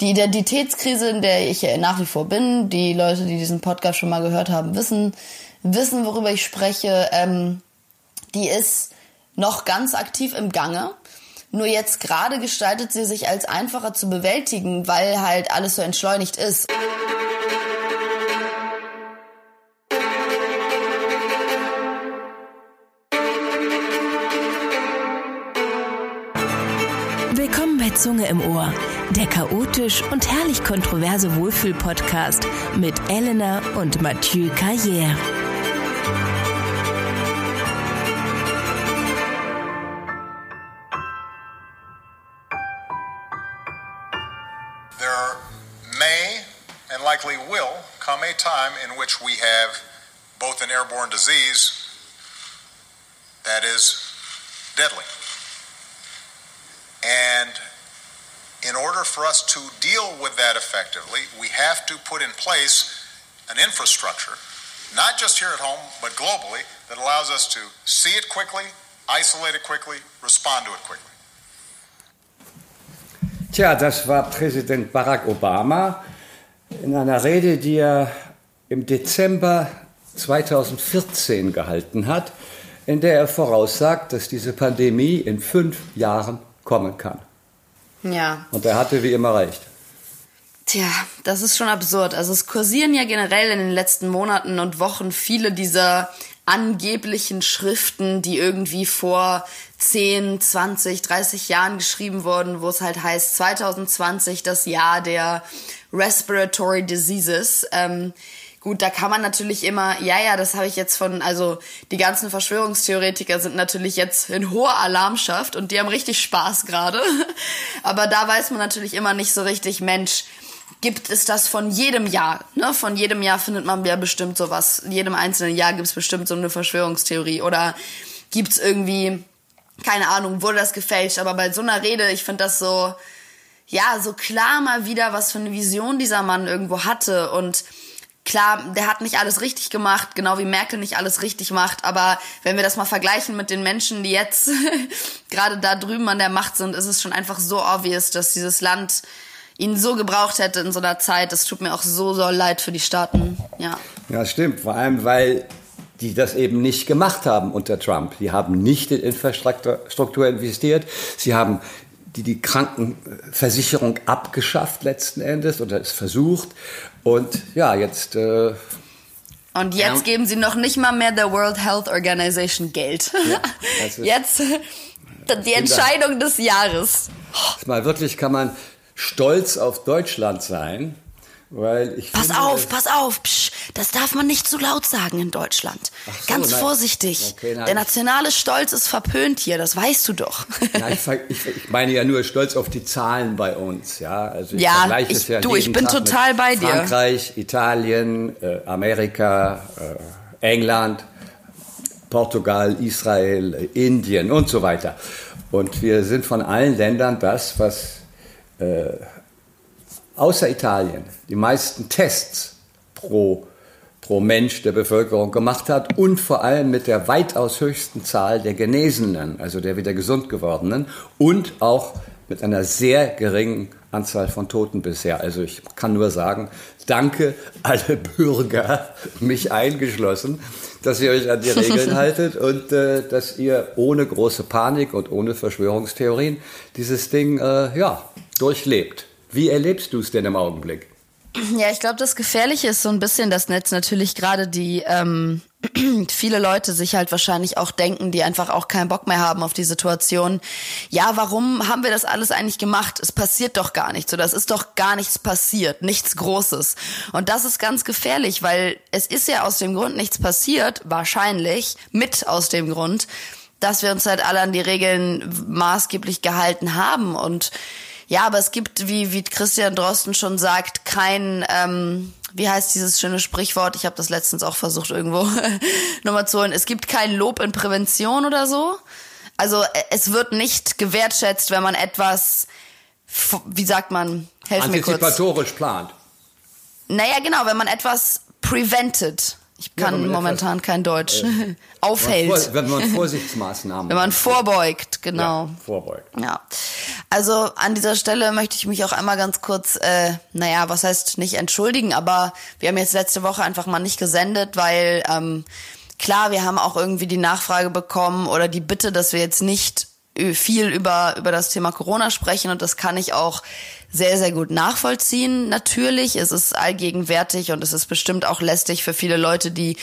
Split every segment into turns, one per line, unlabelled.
die Identitätskrise, in der ich nach wie vor bin, die Leute, die diesen Podcast schon mal gehört haben, wissen, wissen, worüber ich spreche, ähm, die ist noch ganz aktiv im Gange. Nur jetzt gerade gestaltet sie sich als einfacher zu bewältigen, weil halt alles so entschleunigt ist.
Willkommen bei Zunge im Ohr, der chaotisch und herrlich kontroverse Wohlfühl-Podcast mit Elena und Mathieu Carrière.
There may and likely will come a time in which we have both an airborne disease that is deadly. And in order for us to deal with that effectively, we have to put in place an infrastructure, not just here at home, but globally, that allows us to see it quickly, isolate it quickly, respond to it quickly.
Tja, das war Präsident Barack Obama in einer Rede, die er im Dezember 2014 gehalten hat, in der er voraussagt, dass diese Pandemie in fünf Jahren kommen kann.
Ja.
Und er hatte wie immer recht.
Tja, das ist schon absurd. Also es kursieren ja generell in den letzten Monaten und Wochen viele dieser angeblichen Schriften, die irgendwie vor 10, 20, 30 Jahren geschrieben wurden, wo es halt heißt 2020 das Jahr der Respiratory Diseases. Ähm, gut, da kann man natürlich immer, ja, ja, das habe ich jetzt von, also die ganzen Verschwörungstheoretiker sind natürlich jetzt in hoher Alarmschaft und die haben richtig Spaß gerade. Aber da weiß man natürlich immer nicht so richtig, Mensch, gibt es das von jedem Jahr. Ne? Von jedem Jahr findet man ja bestimmt sowas. In jedem einzelnen Jahr gibt es bestimmt so eine Verschwörungstheorie. Oder gibt es irgendwie, keine Ahnung, wurde das gefälscht. Aber bei so einer Rede, ich finde das so, ja, so klar mal wieder, was für eine Vision dieser Mann irgendwo hatte. Und klar, der hat nicht alles richtig gemacht, genau wie Merkel nicht alles richtig macht. Aber wenn wir das mal vergleichen mit den Menschen, die jetzt gerade da drüben an der Macht sind, ist es schon einfach so obvious, dass dieses Land ihn so gebraucht hätte in so einer Zeit. Das tut mir auch so, so leid für die Staaten. Ja.
Ja, stimmt. Vor allem, weil die das eben nicht gemacht haben unter Trump. Die haben nicht in Infrastruktur investiert. Sie haben die, die Krankenversicherung abgeschafft letzten Endes oder es versucht. Und ja, jetzt. Äh,
und jetzt ja. geben sie noch nicht mal mehr der World Health Organization Geld. Ja, jetzt die Entscheidung des Jahres.
Mal wirklich kann man stolz auf Deutschland sein, weil ich
Pass
finde,
auf, pass auf, psch, das darf man nicht zu laut sagen in Deutschland. So, Ganz nein. vorsichtig. Okay, Der nationale Stolz ist verpönt hier, das weißt du doch.
Ja, ich, ich, meine ja nur stolz auf die Zahlen bei uns, ja. Also ich
ja, ich, ja du, ich bin Tag total bei dir.
Frankreich, Italien, äh, Amerika, äh, England, Portugal, Israel, Indien und so weiter. Und wir sind von allen Ländern das, was äh, außer Italien die meisten Tests pro, pro Mensch der Bevölkerung gemacht hat und vor allem mit der weitaus höchsten Zahl der Genesenen, also der wieder gesund gewordenen und auch mit einer sehr geringen Anzahl von Toten bisher. Also ich kann nur sagen, danke alle Bürger, mich eingeschlossen, dass ihr euch an die Regeln haltet und äh, dass ihr ohne große Panik und ohne Verschwörungstheorien dieses Ding äh, ja, durchlebt. Wie erlebst du es denn im Augenblick?
Ja, ich glaube, das Gefährliche ist so ein bisschen das Netz natürlich gerade die ähm, viele Leute sich halt wahrscheinlich auch denken, die einfach auch keinen Bock mehr haben auf die Situation. Ja, warum haben wir das alles eigentlich gemacht? Es passiert doch gar nichts oder es ist doch gar nichts passiert, nichts Großes. Und das ist ganz gefährlich, weil es ist ja aus dem Grund nichts passiert, wahrscheinlich mit aus dem Grund, dass wir uns halt alle an die Regeln maßgeblich gehalten haben und ja, aber es gibt, wie, wie Christian Drosten schon sagt, kein, ähm, wie heißt dieses schöne Sprichwort? Ich habe das letztens auch versucht irgendwo nochmal zu holen. Es gibt kein Lob in Prävention oder so. Also äh, es wird nicht gewertschätzt, wenn man etwas, wie sagt man, helf mir kurz.
Antizipatorisch plant.
Naja, genau, wenn man etwas prevented. Ich kann ja, momentan kein Deutsch. Äh, Aufhält.
Wenn man Vorsichtsmaßnahmen.
wenn man vorbeugt, genau.
Ja, vorbeugt.
Ja. Also an dieser Stelle möchte ich mich auch einmal ganz kurz, äh, naja, was heißt nicht entschuldigen, aber wir haben jetzt letzte Woche einfach mal nicht gesendet, weil ähm, klar, wir haben auch irgendwie die Nachfrage bekommen oder die Bitte, dass wir jetzt nicht viel über, über das Thema Corona sprechen und das kann ich auch sehr, sehr gut nachvollziehen. Natürlich, es ist allgegenwärtig und es ist bestimmt auch lästig für viele Leute, die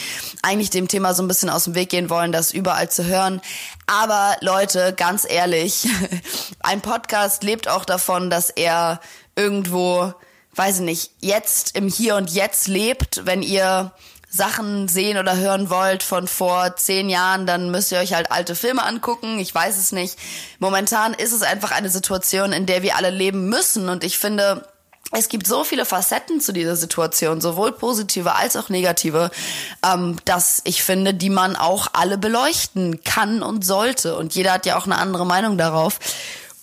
eigentlich dem Thema so ein bisschen aus dem Weg gehen wollen, das überall zu hören. Aber Leute, ganz ehrlich, ein Podcast lebt auch davon, dass er irgendwo, weiß ich nicht, jetzt im Hier und Jetzt lebt, wenn ihr Sachen sehen oder hören wollt von vor zehn Jahren, dann müsst ihr euch halt alte Filme angucken. Ich weiß es nicht. Momentan ist es einfach eine Situation, in der wir alle leben müssen. Und ich finde, es gibt so viele Facetten zu dieser Situation, sowohl positive als auch negative, ähm, dass ich finde, die man auch alle beleuchten kann und sollte. Und jeder hat ja auch eine andere Meinung darauf.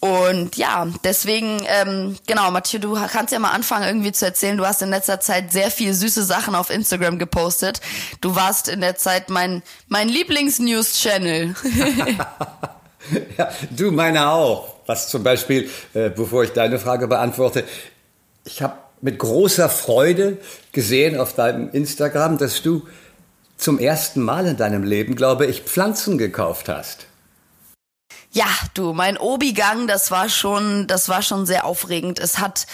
Und ja, deswegen, ähm, genau, Mathieu, du kannst ja mal anfangen irgendwie zu erzählen. Du hast in letzter Zeit sehr viel süße Sachen auf Instagram gepostet. Du warst in der Zeit mein, mein Lieblings-News-Channel.
ja, du meiner auch. Was zum Beispiel, äh, bevor ich deine Frage beantworte, ich habe mit großer Freude gesehen auf deinem Instagram, dass du zum ersten Mal in deinem Leben, glaube ich, Pflanzen gekauft hast.
Ja, du, mein Obi-Gang, das war schon, das war schon sehr aufregend. Es hat,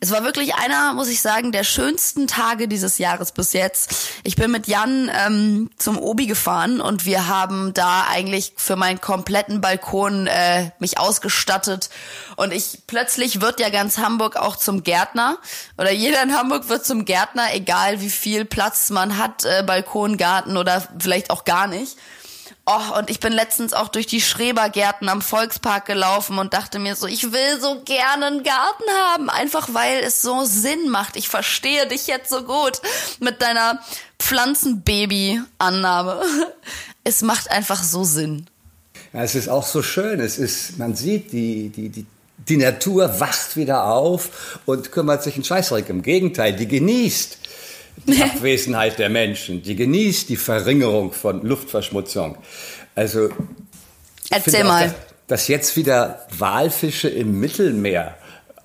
es war wirklich einer, muss ich sagen, der schönsten Tage dieses Jahres bis jetzt. Ich bin mit Jan ähm, zum Obi gefahren und wir haben da eigentlich für meinen kompletten Balkon äh, mich ausgestattet. Und ich plötzlich wird ja ganz Hamburg auch zum Gärtner oder jeder in Hamburg wird zum Gärtner, egal wie viel Platz man hat, äh, Balkon, Garten oder vielleicht auch gar nicht. Oh, und ich bin letztens auch durch die Schrebergärten am Volkspark gelaufen und dachte mir so, ich will so gerne einen Garten haben, einfach weil es so Sinn macht. Ich verstehe dich jetzt so gut mit deiner Pflanzenbaby-Annahme. Es macht einfach so Sinn.
Ja, es ist auch so schön. Es ist, man sieht, die, die, die, die Natur wacht wieder auf und kümmert sich einen Scheißdreck. Im Gegenteil, die genießt die Abwesenheit der Menschen, die genießt die Verringerung von Luftverschmutzung. Also
erzähl mal,
dass, dass jetzt wieder Walfische im Mittelmeer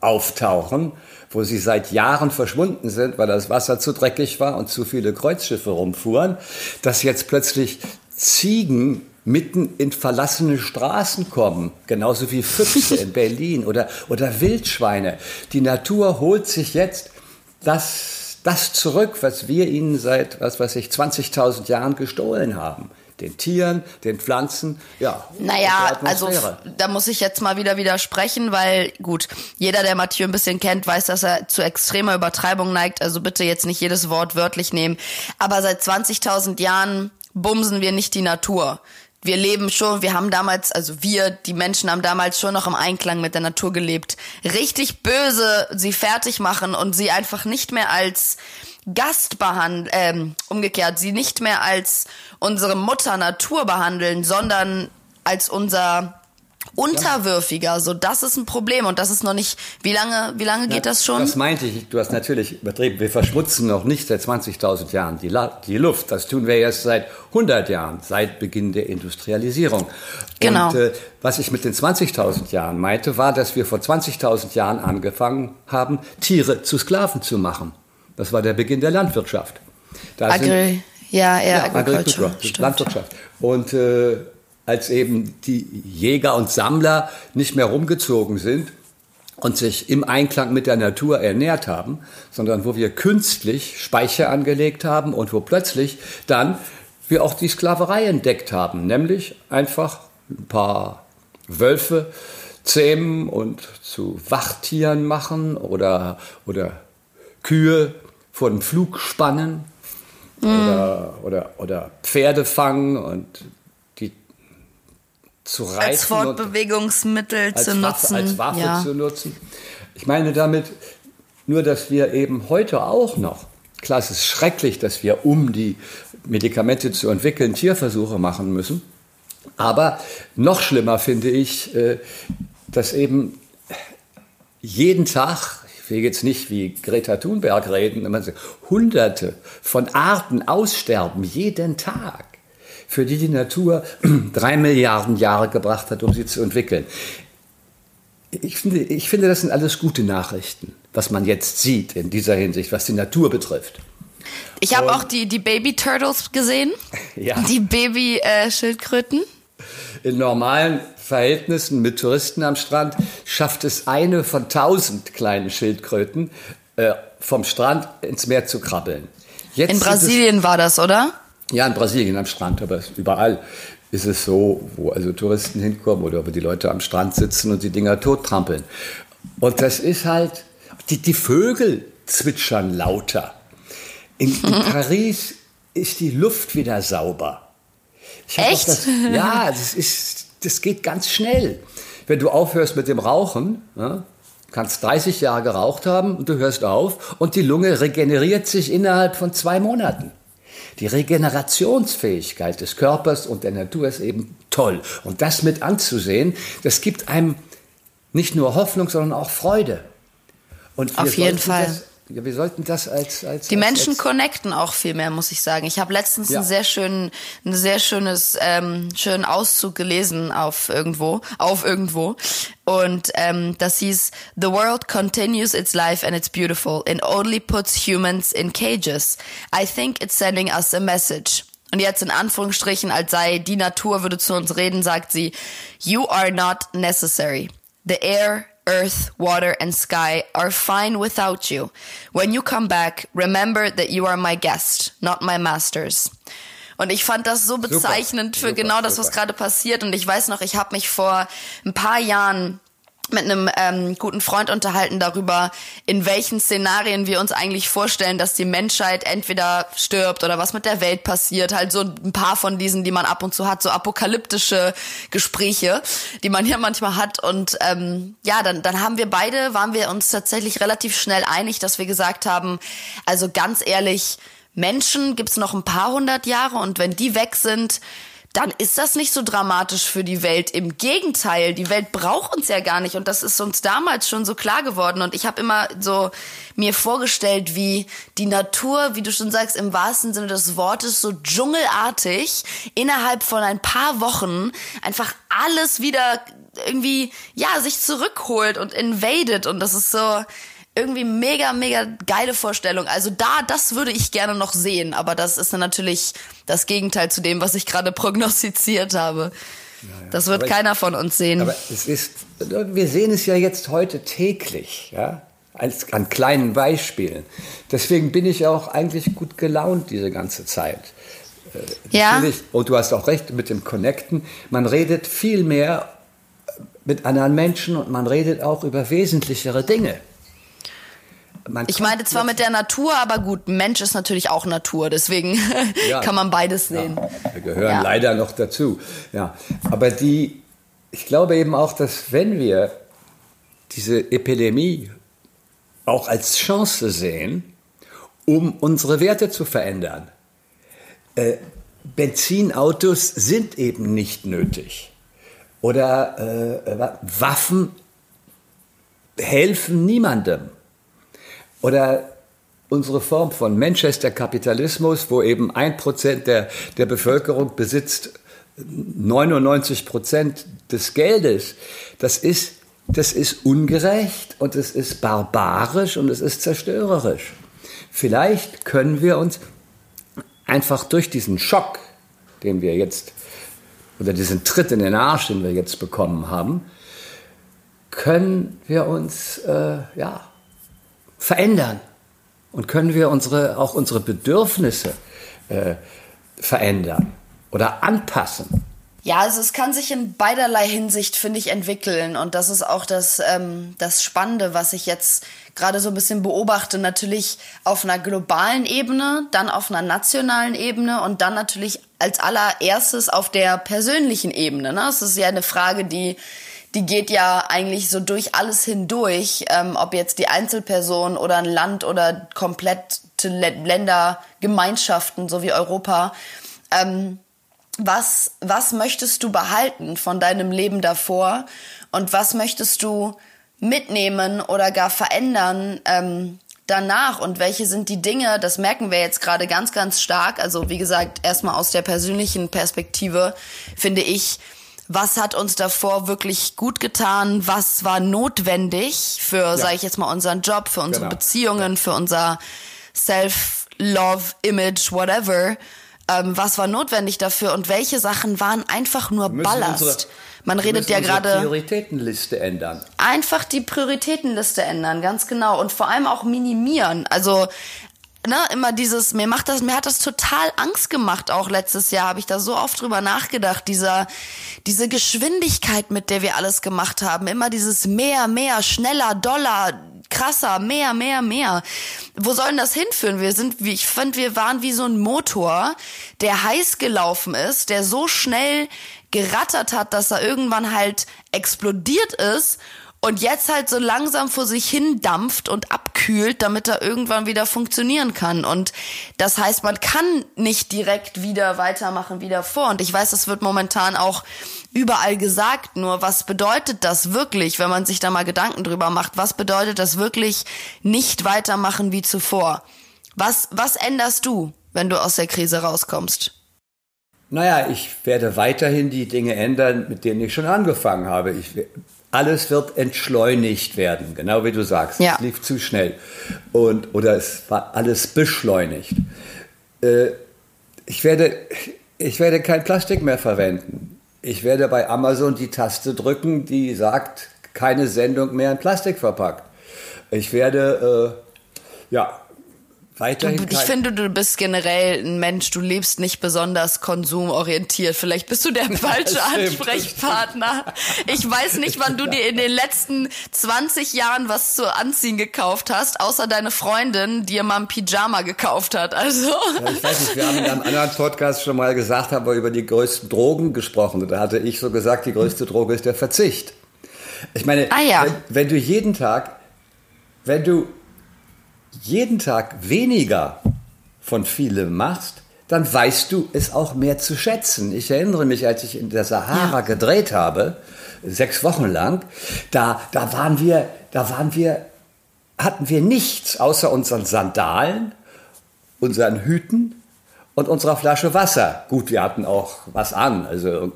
auftauchen, wo sie seit Jahren verschwunden sind, weil das Wasser zu dreckig war und zu viele Kreuzschiffe rumfuhren, dass jetzt plötzlich Ziegen mitten in verlassene Straßen kommen, genauso wie Füchse in Berlin oder, oder Wildschweine. Die Natur holt sich jetzt das das zurück, was wir ihnen seit, was weiß ich, 20.000 Jahren gestohlen haben. Den Tieren, den Pflanzen, ja.
Naja, also da muss ich jetzt mal wieder widersprechen, weil gut, jeder, der Mathieu ein bisschen kennt, weiß, dass er zu extremer Übertreibung neigt. Also bitte jetzt nicht jedes Wort wörtlich nehmen. Aber seit 20.000 Jahren bumsen wir nicht die Natur wir leben schon, wir haben damals, also wir, die Menschen haben damals schon noch im Einklang mit der Natur gelebt. Richtig böse sie fertig machen und sie einfach nicht mehr als Gast behandeln, ähm, umgekehrt, sie nicht mehr als unsere Mutter Natur behandeln, sondern als unser unterwürfiger. So, das ist ein Problem und das ist noch nicht. Wie lange, wie lange geht das schon?
Das meinte ich. Du hast natürlich übertrieben. Wir verschmutzen noch nicht seit 20.000 Jahren die, die, Luft. Das tun wir erst seit 100 Jahren, seit Beginn der Industrialisierung.
Genau.
Und äh, was ich mit den 20.000 Jahren meinte, war, dass wir vor 20.000 Jahren angefangen haben, Tiere zu Sklaven zu machen. Das war der Beginn der Landwirtschaft.
Da Agri, ja, ja, ja Agriculture,
Landwirtschaft. Und äh, als eben die Jäger und Sammler nicht mehr rumgezogen sind und sich im Einklang mit der Natur ernährt haben, sondern wo wir künstlich Speicher angelegt haben und wo plötzlich dann wir auch die Sklaverei entdeckt haben, nämlich einfach ein paar Wölfe zähmen und zu Wachtieren machen oder, oder Kühe vor dem Flug spannen mm. oder, oder, oder Pferde fangen und zu reißen.
Als Fortbewegungsmittel
als
zu
Waffe,
nutzen.
Als Waffe ja. zu nutzen. Ich meine damit nur, dass wir eben heute auch noch, klar, es ist schrecklich, dass wir, um die Medikamente zu entwickeln, Tierversuche machen müssen. Aber noch schlimmer finde ich, äh, dass eben jeden Tag, ich will jetzt nicht wie Greta Thunberg reden, hunderte von Arten aussterben jeden Tag, für die die Natur drei Milliarden Jahre gebracht hat, um sie zu entwickeln. Ich finde, ich finde, das sind alles gute Nachrichten, was man jetzt sieht in dieser Hinsicht, was die Natur betrifft.
Ich habe auch die, die Baby Turtles gesehen.
Ja.
Die Baby äh, Schildkröten.
In normalen Verhältnissen mit Touristen am Strand schafft es eine von tausend kleinen Schildkröten äh, vom Strand ins Meer zu krabbeln.
Jetzt in Brasilien war das, oder?
Ja, in Brasilien am Strand, aber überall ist es so, wo also Touristen hinkommen oder wo die Leute am Strand sitzen und die Dinger tottrampeln. Und das ist halt, die, die Vögel zwitschern lauter. In, in Paris ist die Luft wieder sauber.
Echt?
Das, ja, das, ist, das geht ganz schnell. Wenn du aufhörst mit dem Rauchen, ja, kannst 30 Jahre geraucht haben und du hörst auf und die Lunge regeneriert sich innerhalb von zwei Monaten. Die Regenerationsfähigkeit des Körpers und der Natur ist eben toll. Und das mit anzusehen, das gibt einem nicht nur Hoffnung, sondern auch Freude. Und
Auf jeden Fall. Das,
ja, wir sollten das als, als
die
als,
Menschen
als
connecten auch viel mehr, muss ich sagen. Ich habe letztens
Ja.
einen sehr schönen, ein sehr schönes, ähm, schönen Auszug gelesen auf irgendwo, auf irgendwo, und ähm, das hieß: The world continues its life and it's beautiful. It only puts humans in cages. I think it's sending us a message. Und jetzt in Anführungsstrichen, als sei die Natur würde zu uns reden, sagt sie: You are not necessary. The air, earth, water, and sky are fine without you. When you come back, remember that you are my guest, not my masters. Und ich fand das so bezeichnend für
super,
genau das, was
super.
gerade passiert. Und ich weiß noch, ich habe mich vor ein paar Jahren mit einem ähm, guten Freund unterhalten darüber, in welchen Szenarien wir uns eigentlich vorstellen, dass die Menschheit entweder stirbt oder was mit der Welt passiert. Halt so ein paar von diesen, die man ab und zu hat, so apokalyptische Gespräche, die man hier manchmal hat. Und ähm, ja, dann, dann haben wir beide, waren wir uns tatsächlich relativ schnell einig, dass wir gesagt haben, also ganz ehrlich, Menschen gibt's noch ein paar hundert Jahre und wenn die weg sind, dann ist das nicht so dramatisch für die Welt. Im Gegenteil, die Welt braucht uns ja gar nicht. Und das ist uns damals schon so klar geworden. Und ich habe immer so mir vorgestellt, wie die Natur, wie du schon sagst, im wahrsten Sinne des Wortes so dschungelartig innerhalb von ein paar Wochen einfach alles wieder irgendwie ja, sich zurückholt und invadet. Und das ist so irgendwie mega, mega geile Vorstellung. Also da, das würde ich gerne noch sehen, aber das ist dann natürlich das Gegenteil zu dem, was ich gerade prognostiziert habe. Das wird
Aber ich-
keiner von uns sehen.
Aber es ist, wir sehen es ja jetzt heute täglich, ja, als, an kleinen Beispielen. Deswegen bin ich auch eigentlich gut gelaunt diese ganze Zeit.
ja,
Natürlich, und du hast auch recht mit dem Connecten. Man redet viel mehr mit anderen Menschen und man redet auch über wesentlichere Dinge.
Ich meine zwar mit der Natur, aber gut, Mensch ist natürlich auch Natur, deswegen
Ja.
kann man beides sehen.
Wir gehören
Ja.
leider noch dazu. Ja, aber die, ich glaube eben auch, dass wenn wir diese Epidemie auch als Chance sehen, um unsere Werte zu verändern. Äh, Benzinautos sind eben nicht nötig. Oder äh, Waffen helfen niemandem. Oder unsere Form von Manchester-Kapitalismus, wo eben ein Prozent der, der Bevölkerung besitzt 99 Prozent des Geldes, das ist, das ist ungerecht und es ist barbarisch und es ist zerstörerisch. Vielleicht können wir uns einfach durch diesen Schock, den wir jetzt, oder diesen Tritt in den Arsch, den wir jetzt bekommen haben, können wir uns äh, ja, verändern und können wir unsere, auch unsere Bedürfnisse äh, verändern oder anpassen.
Ja, also es kann sich in beiderlei Hinsicht, finde ich, entwickeln. Und das ist auch das, ähm, das Spannende, was ich jetzt gerade so ein bisschen beobachte. Natürlich auf einer globalen Ebene, dann auf einer nationalen Ebene und dann natürlich als allererstes auf der persönlichen Ebene. Ne? Es ist ja eine Frage, die die geht ja eigentlich so durch alles hindurch, ähm, ob jetzt die Einzelperson oder ein Land oder komplette Lä- Länder, Gemeinschaften, so wie Europa. Ähm, was, was möchtest du behalten von deinem Leben davor und was möchtest du mitnehmen oder gar verändern ähm, danach und welche sind die Dinge, das merken wir jetzt gerade ganz, ganz stark. Also wie gesagt, erstmal aus der persönlichen Perspektive finde ich, was hat uns davor wirklich gut getan, was war notwendig für, ja. sage ich jetzt mal, unseren Job, für unsere genau. Beziehungen, für unser Self-Love, Image, whatever. Ähm, was war notwendig dafür und welche Sachen waren einfach nur Ballast? Man redet ja gerade.
Prioritätenliste ändern.
Einfach die Prioritätenliste ändern, ganz genau. Und vor allem auch minimieren. Also ne, immer dieses, mir macht das, mir hat das total Angst gemacht, auch letztes Jahr habe ich da so oft drüber nachgedacht, dieser, diese Geschwindigkeit, mit der wir alles gemacht haben, immer dieses mehr, mehr, schneller, doller, krasser, mehr, mehr, mehr. Wo sollen das hinführen? Wir sind, wie ich fand, wir waren wie so ein Motor, der heiß gelaufen ist, der so schnell gerattert hat, dass er irgendwann halt explodiert ist und jetzt halt so langsam vor sich hin dampft und abkühlt, damit er irgendwann wieder funktionieren kann. Und das heißt, man kann nicht direkt wieder weitermachen wie davor. Und ich weiß, das wird momentan auch überall gesagt. Nur was bedeutet das wirklich, wenn man sich da mal Gedanken drüber macht? Was bedeutet das wirklich nicht weitermachen wie zuvor? Was, was änderst du, wenn du aus der Krise rauskommst?
Naja, ich werde weiterhin die Dinge ändern, mit denen ich schon angefangen habe. Ich alles wird entschleunigt werden, genau wie du sagst. Ja. Es lief zu schnell. Und, oder es war alles beschleunigt. Äh, ich, werde, ich werde kein Plastik mehr verwenden. Ich werde bei Amazon die Taste drücken, die sagt, keine Sendung mehr in Plastik verpackt. Ich werde, äh, ja,
Weiterhin ich finde, du bist generell ein Mensch, du lebst nicht besonders konsumorientiert. Vielleicht bist du der falsche Ansprechpartner. Ich weiß nicht, wann du dir in den letzten 20 Jahren was zu anziehen gekauft hast, außer deine Freundin, die dir mal ein Pyjama gekauft hat. Also.
Ja, ich weiß nicht, wir haben in einem anderen Podcast schon mal gesagt, haben wir über die größten Drogen gesprochen. da hatte ich so gesagt, die größte Droge ist der Verzicht. Ich meine, ah, ja. wenn, wenn du jeden Tag, wenn du jeden Tag weniger von vielem machst, dann weißt du es auch mehr zu schätzen. Ich erinnere mich, als ich in der Sahara ja. gedreht habe, sechs Wochen lang, da, da waren wir, da waren wir, hatten wir nichts außer unseren Sandalen, unseren Hüten und unserer Flasche Wasser. Gut, wir hatten auch was an, also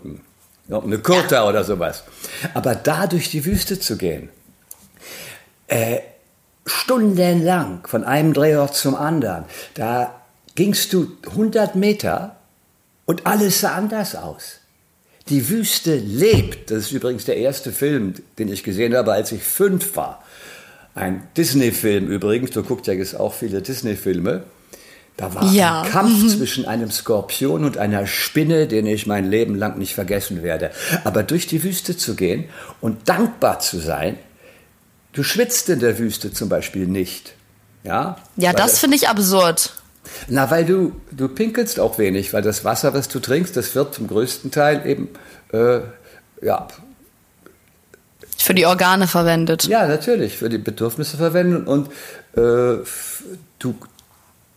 irgendeine Kurta ja. oder sowas. Aber da durch die Wüste zu gehen, äh, stundenlang von einem Drehort zum anderen. Da gingst du 100 Meter und alles sah anders aus. Die Wüste lebt. Das ist übrigens der erste Film, den ich gesehen habe, als ich fünf war. Ein Disney-Film übrigens. Du guckst ja jetzt auch viele Disney-Filme. Da war ja. ein Kampf mhm. zwischen einem Skorpion und einer Spinne, den ich mein Leben lang nicht vergessen werde. Aber durch die Wüste zu gehen und dankbar zu sein, Du schwitzt in der Wüste zum Beispiel nicht. Ja,
ja das finde ich absurd.
Na, weil du, du pinkelst auch wenig, weil das Wasser, was du trinkst, das wird zum größten Teil eben, äh, ja.
Für die Organe verwendet.
Ja, natürlich, für die Bedürfnisse verwendet. Und äh, du,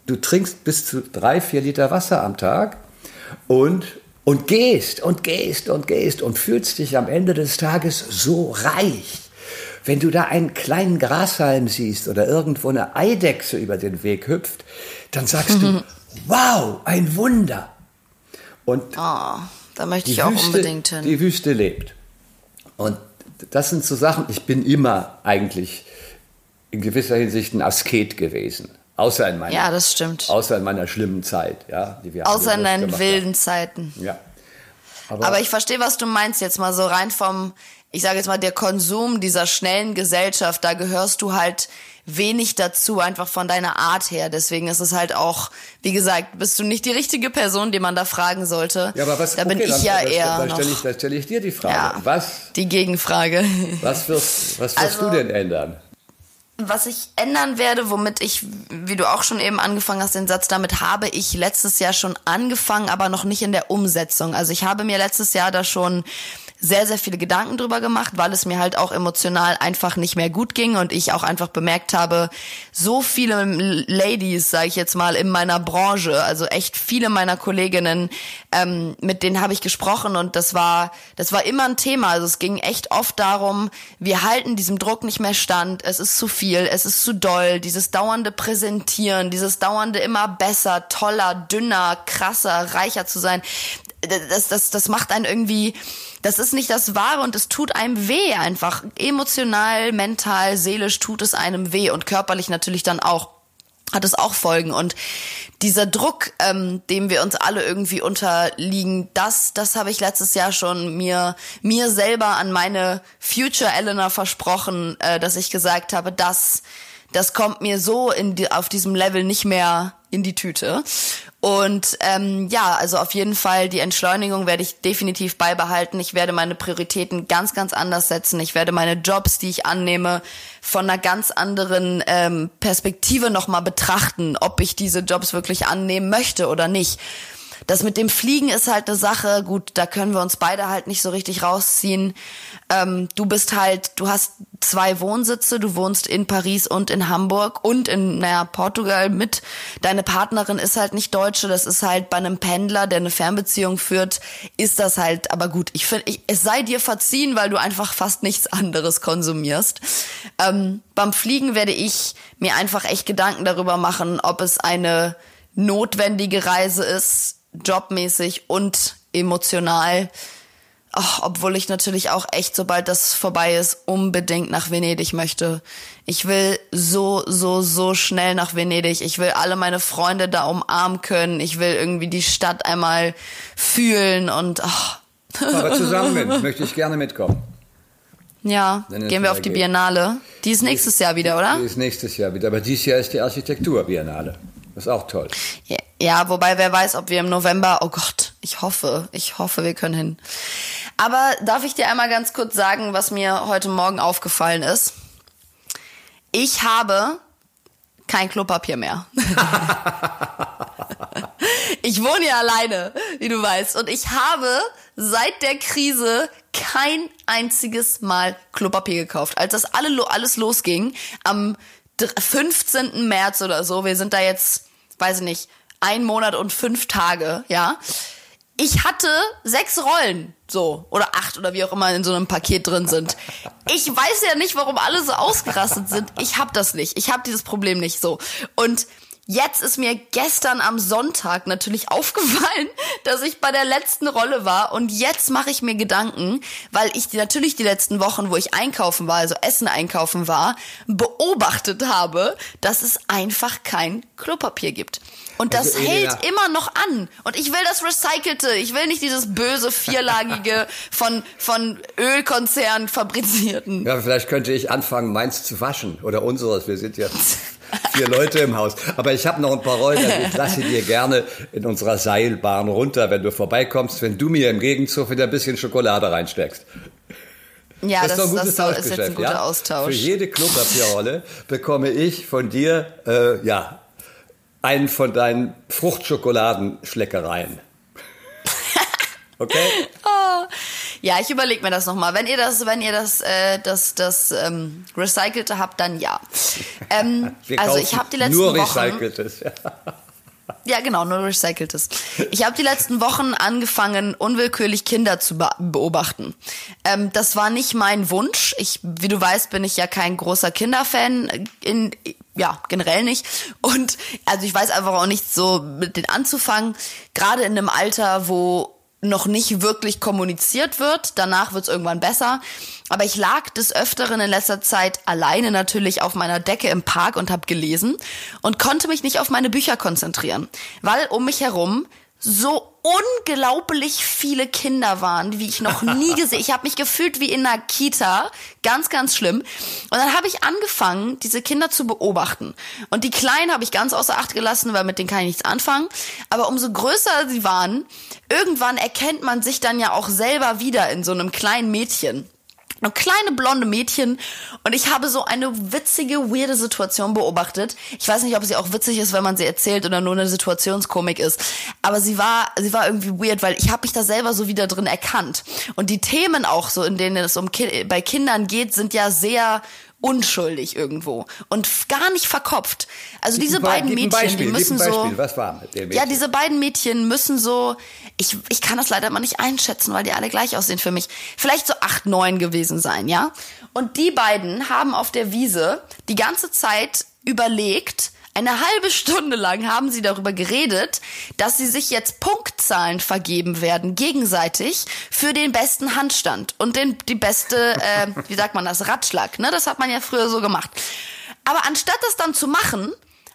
du trinkst bis zu drei, vier Liter Wasser am Tag und, und gehst und gehst und gehst und fühlst dich am Ende des Tages so reich. Wenn du da einen kleinen Grashalm siehst oder irgendwo eine Eidechse über den Weg hüpft, dann sagst du, wow, ein Wunder.
Und oh, da möchte ich auch Wüste, unbedingt hin.
Die Wüste lebt. Und das sind so Sachen, ich bin immer eigentlich in gewisser Hinsicht ein Asket gewesen. Außer in meiner,
ja, das stimmt.
Außer in meiner schlimmen Zeit, ja.
Außer in deinen wilden haben. Zeiten.
Ja.
Aber, Aber ich verstehe, was du meinst jetzt mal so rein vom, ich sage jetzt mal, der Konsum dieser schnellen Gesellschaft, da gehörst du halt wenig dazu, einfach von deiner Art her. Deswegen ist es halt auch, wie gesagt, bist du nicht die richtige Person, die man da fragen sollte.
Ja, aber was,
da bin okay, ich ja
da,
eher.
Da stelle ich, da stell ich dir die Frage.
Ja,
was?
Die Gegenfrage.
Was wirst, was wirst also, du denn ändern?
was ich ändern werde, womit ich, wie du auch schon eben angefangen hast, den Satz, damit habe ich letztes Jahr schon angefangen, aber noch nicht in der Umsetzung. Also ich habe mir letztes Jahr da schon sehr, sehr viele Gedanken drüber gemacht, weil es mir halt auch emotional einfach nicht mehr gut ging und ich auch einfach bemerkt habe, so viele Ladies, sage ich jetzt mal, in meiner Branche, also echt viele meiner Kolleginnen, ähm, mit denen habe ich gesprochen und das war, das war immer ein Thema. Also es ging echt oft darum, wir halten diesem Druck nicht mehr stand, es ist zu viel, es ist zu doll, dieses dauernde Präsentieren, dieses dauernde immer besser, toller, dünner, krasser, reicher zu sein das, das, das macht einen irgendwie, das ist nicht das Wahre und es tut einem weh einfach. Emotional, mental, seelisch tut es einem weh und körperlich natürlich dann auch hat es auch Folgen und dieser Druck, ähm, dem wir uns alle irgendwie unterliegen, das, das habe ich letztes Jahr schon mir mir selber an meine Future Eleanor versprochen, äh, dass ich gesagt habe, das das kommt mir so in die, auf diesem Level nicht mehr in die Tüte. Und ähm, ja, also auf jeden Fall die Entschleunigung werde ich definitiv beibehalten. Ich werde meine Prioritäten ganz, ganz anders setzen. Ich werde meine Jobs, die ich annehme, von einer ganz anderen ähm, Perspektive nochmal betrachten, ob ich diese Jobs wirklich annehmen möchte oder nicht. Das mit dem Fliegen ist halt eine Sache, gut, da können wir uns beide halt nicht so richtig rausziehen. Ähm, du bist halt, du hast zwei Wohnsitze, du wohnst in Paris und in Hamburg und in, naja, Portugal mit. Deine Partnerin ist halt nicht Deutsche, das ist halt bei einem Pendler, der eine Fernbeziehung führt, ist das halt, aber gut, ich finde, es sei dir verziehen, weil du einfach fast nichts anderes konsumierst. Ähm, beim Fliegen werde ich mir einfach echt Gedanken darüber machen, ob es eine notwendige Reise ist, jobmäßig und emotional. Oh, obwohl ich natürlich auch echt, sobald das vorbei ist, unbedingt nach Venedig möchte. Ich will so, so, so schnell nach Venedig. Ich will alle meine Freunde da umarmen können. Ich will irgendwie die Stadt einmal fühlen und. Oh.
Aber zusammen möchte ich gerne mitkommen.
Ja, gehen wir auf die Biennale. Die ist nächstes Jahr wieder, oder?
Die ist nächstes Jahr wieder. Aber dieses Jahr ist die Architektur-Biennale. Ist auch toll.
Ja, ja, wobei wer weiß, ob wir im November, oh Gott, ich hoffe, ich hoffe, wir können hin. Aber darf ich dir einmal ganz kurz sagen, was mir heute Morgen aufgefallen ist? Ich habe kein Klopapier mehr. ich wohne hier alleine, wie du weißt. Und ich habe seit der Krise kein einziges Mal Klopapier gekauft. Als das alle, alles losging, am 15. März oder so, wir sind da jetzt weiß ich nicht, ein Monat und fünf Tage, ja. Ich hatte sechs Rollen, so, oder acht oder wie auch immer in so einem Paket drin sind. Ich weiß ja nicht, warum alle so ausgerastet sind. Ich hab das nicht. Ich hab dieses Problem nicht so. Und Jetzt ist mir gestern am Sonntag natürlich aufgefallen, dass ich bei der letzten Rolle war und jetzt mache ich mir Gedanken, weil ich die, natürlich die letzten Wochen, wo ich einkaufen war, also Essen einkaufen war, beobachtet habe, dass es einfach kein Klopapier gibt. Und das also, hält ja. immer noch an. Und ich will das Recycelte. Ich will nicht dieses böse vierlagige von, von Ölkonzern fabrizierten.
Ja, vielleicht könnte ich anfangen, meins zu waschen. Oder unseres. Wir sind ja vier Leute im Haus. Aber ich habe noch ein paar Rollen, also ich lasse dir gerne in unserer Seilbahn runter, wenn du vorbeikommst, wenn du mir im Gegenzug wieder ein bisschen Schokolade reinsteckst.
Ja, das, das, ist, das ist jetzt ein guter ja? Austausch.
Für jede Klopapierrolle bekomme ich von dir, äh, ja, einen von deinen Fruchtschokoladenschleckereien. Okay?
oh. Ja, ich überlege mir das nochmal. Wenn ihr das, wenn ihr das, äh, das, das ähm, Recycelte habt, dann ja. Ähm, also ich habe die letzten
nur
Wochen.
Recyceltes, ja.
Ja, genau, nur recyceltes. Ich habe die letzten Wochen angefangen, unwillkürlich Kinder zu be beobachten. Ähm, das war nicht mein Wunsch. Ich, wie du weißt, bin ich ja kein großer Kinderfan. In, ja, generell nicht. Und also ich weiß einfach auch nicht so mit den anzufangen. Gerade in einem Alter, wo noch nicht wirklich kommuniziert wird. Danach wird es irgendwann besser. Aber ich lag des Öfteren in letzter Zeit alleine natürlich auf meiner Decke im Park und habe gelesen und konnte mich nicht auf meine Bücher konzentrieren, weil um mich herum so unglaublich viele Kinder waren, wie ich noch nie gesehen. Ich habe mich gefühlt wie in einer Kita, ganz ganz schlimm. Und dann habe ich angefangen, diese Kinder zu beobachten. Und die kleinen habe ich ganz außer Acht gelassen, weil mit denen kann ich nichts anfangen, aber umso größer sie waren, irgendwann erkennt man sich dann ja auch selber wieder in so einem kleinen Mädchen. Und kleine blonde Mädchen. Und ich habe so eine witzige, weirde Situation beobachtet. Ich weiß nicht, ob sie auch witzig ist, wenn man sie erzählt oder nur eine Situationskomik ist, aber sie war, sie war irgendwie weird, weil ich habe mich da selber so wieder drin erkannt. Und die Themen auch so, in denen es um Ki bei Kindern geht, sind ja sehr unschuldig irgendwo und gar nicht verkopft. Also diese beiden Mädchen, Beispiel, die müssen so.
Was war mit der
Ja, diese beiden Mädchen müssen so. Ich, ich kann das leider mal nicht einschätzen, weil die alle gleich aussehen für mich. Vielleicht so acht, neun gewesen sein, ja. Und die beiden haben auf der Wiese die ganze Zeit überlegt, eine halbe Stunde lang haben sie darüber geredet, dass sie sich jetzt Punktzahlen vergeben werden, gegenseitig, für den besten Handstand und den, die beste, äh, wie sagt man das, Ratschlag. Ne? Das hat man ja früher so gemacht. Aber anstatt das dann zu machen,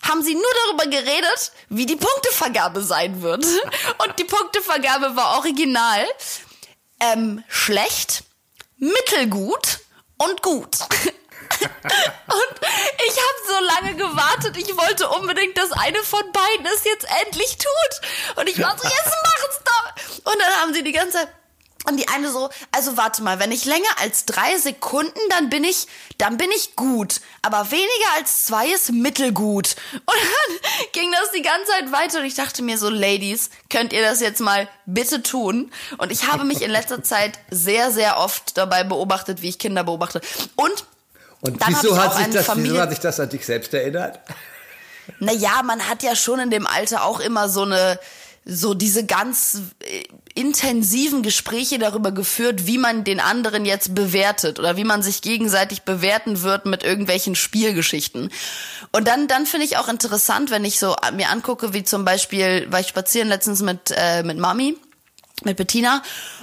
haben sie nur darüber geredet, wie die Punktevergabe sein wird. Und die Punktevergabe war original ähm, schlecht, mittelgut und gut. Und ich habe so lange gewartet. Ich wollte unbedingt, dass eine von beiden es jetzt endlich tut. Und ich war so, jetzt mach es doch. Und dann haben sie die ganze Zeit und die eine so, also warte mal, wenn ich länger als drei Sekunden, dann bin ich, dann bin ich gut. Aber weniger als zwei ist mittelgut. Und dann ging das die ganze Zeit weiter und ich dachte mir so, Ladies, könnt ihr das jetzt mal bitte tun? Und ich habe mich in letzter Zeit sehr, sehr oft dabei beobachtet, wie ich Kinder beobachte. Und
und wieso hat, sich das, wieso hat sich das an dich selbst erinnert?
Naja, man hat ja schon in dem Alter auch immer so eine, so diese ganz äh, intensiven Gespräche darüber geführt, wie man den anderen jetzt bewertet oder wie man sich gegenseitig bewerten wird mit irgendwelchen Spielgeschichten. Und dann, dann finde ich auch interessant, wenn ich so mir angucke, wie zum Beispiel, war ich spazieren letztens mit, äh, mit Mami, mit Bettina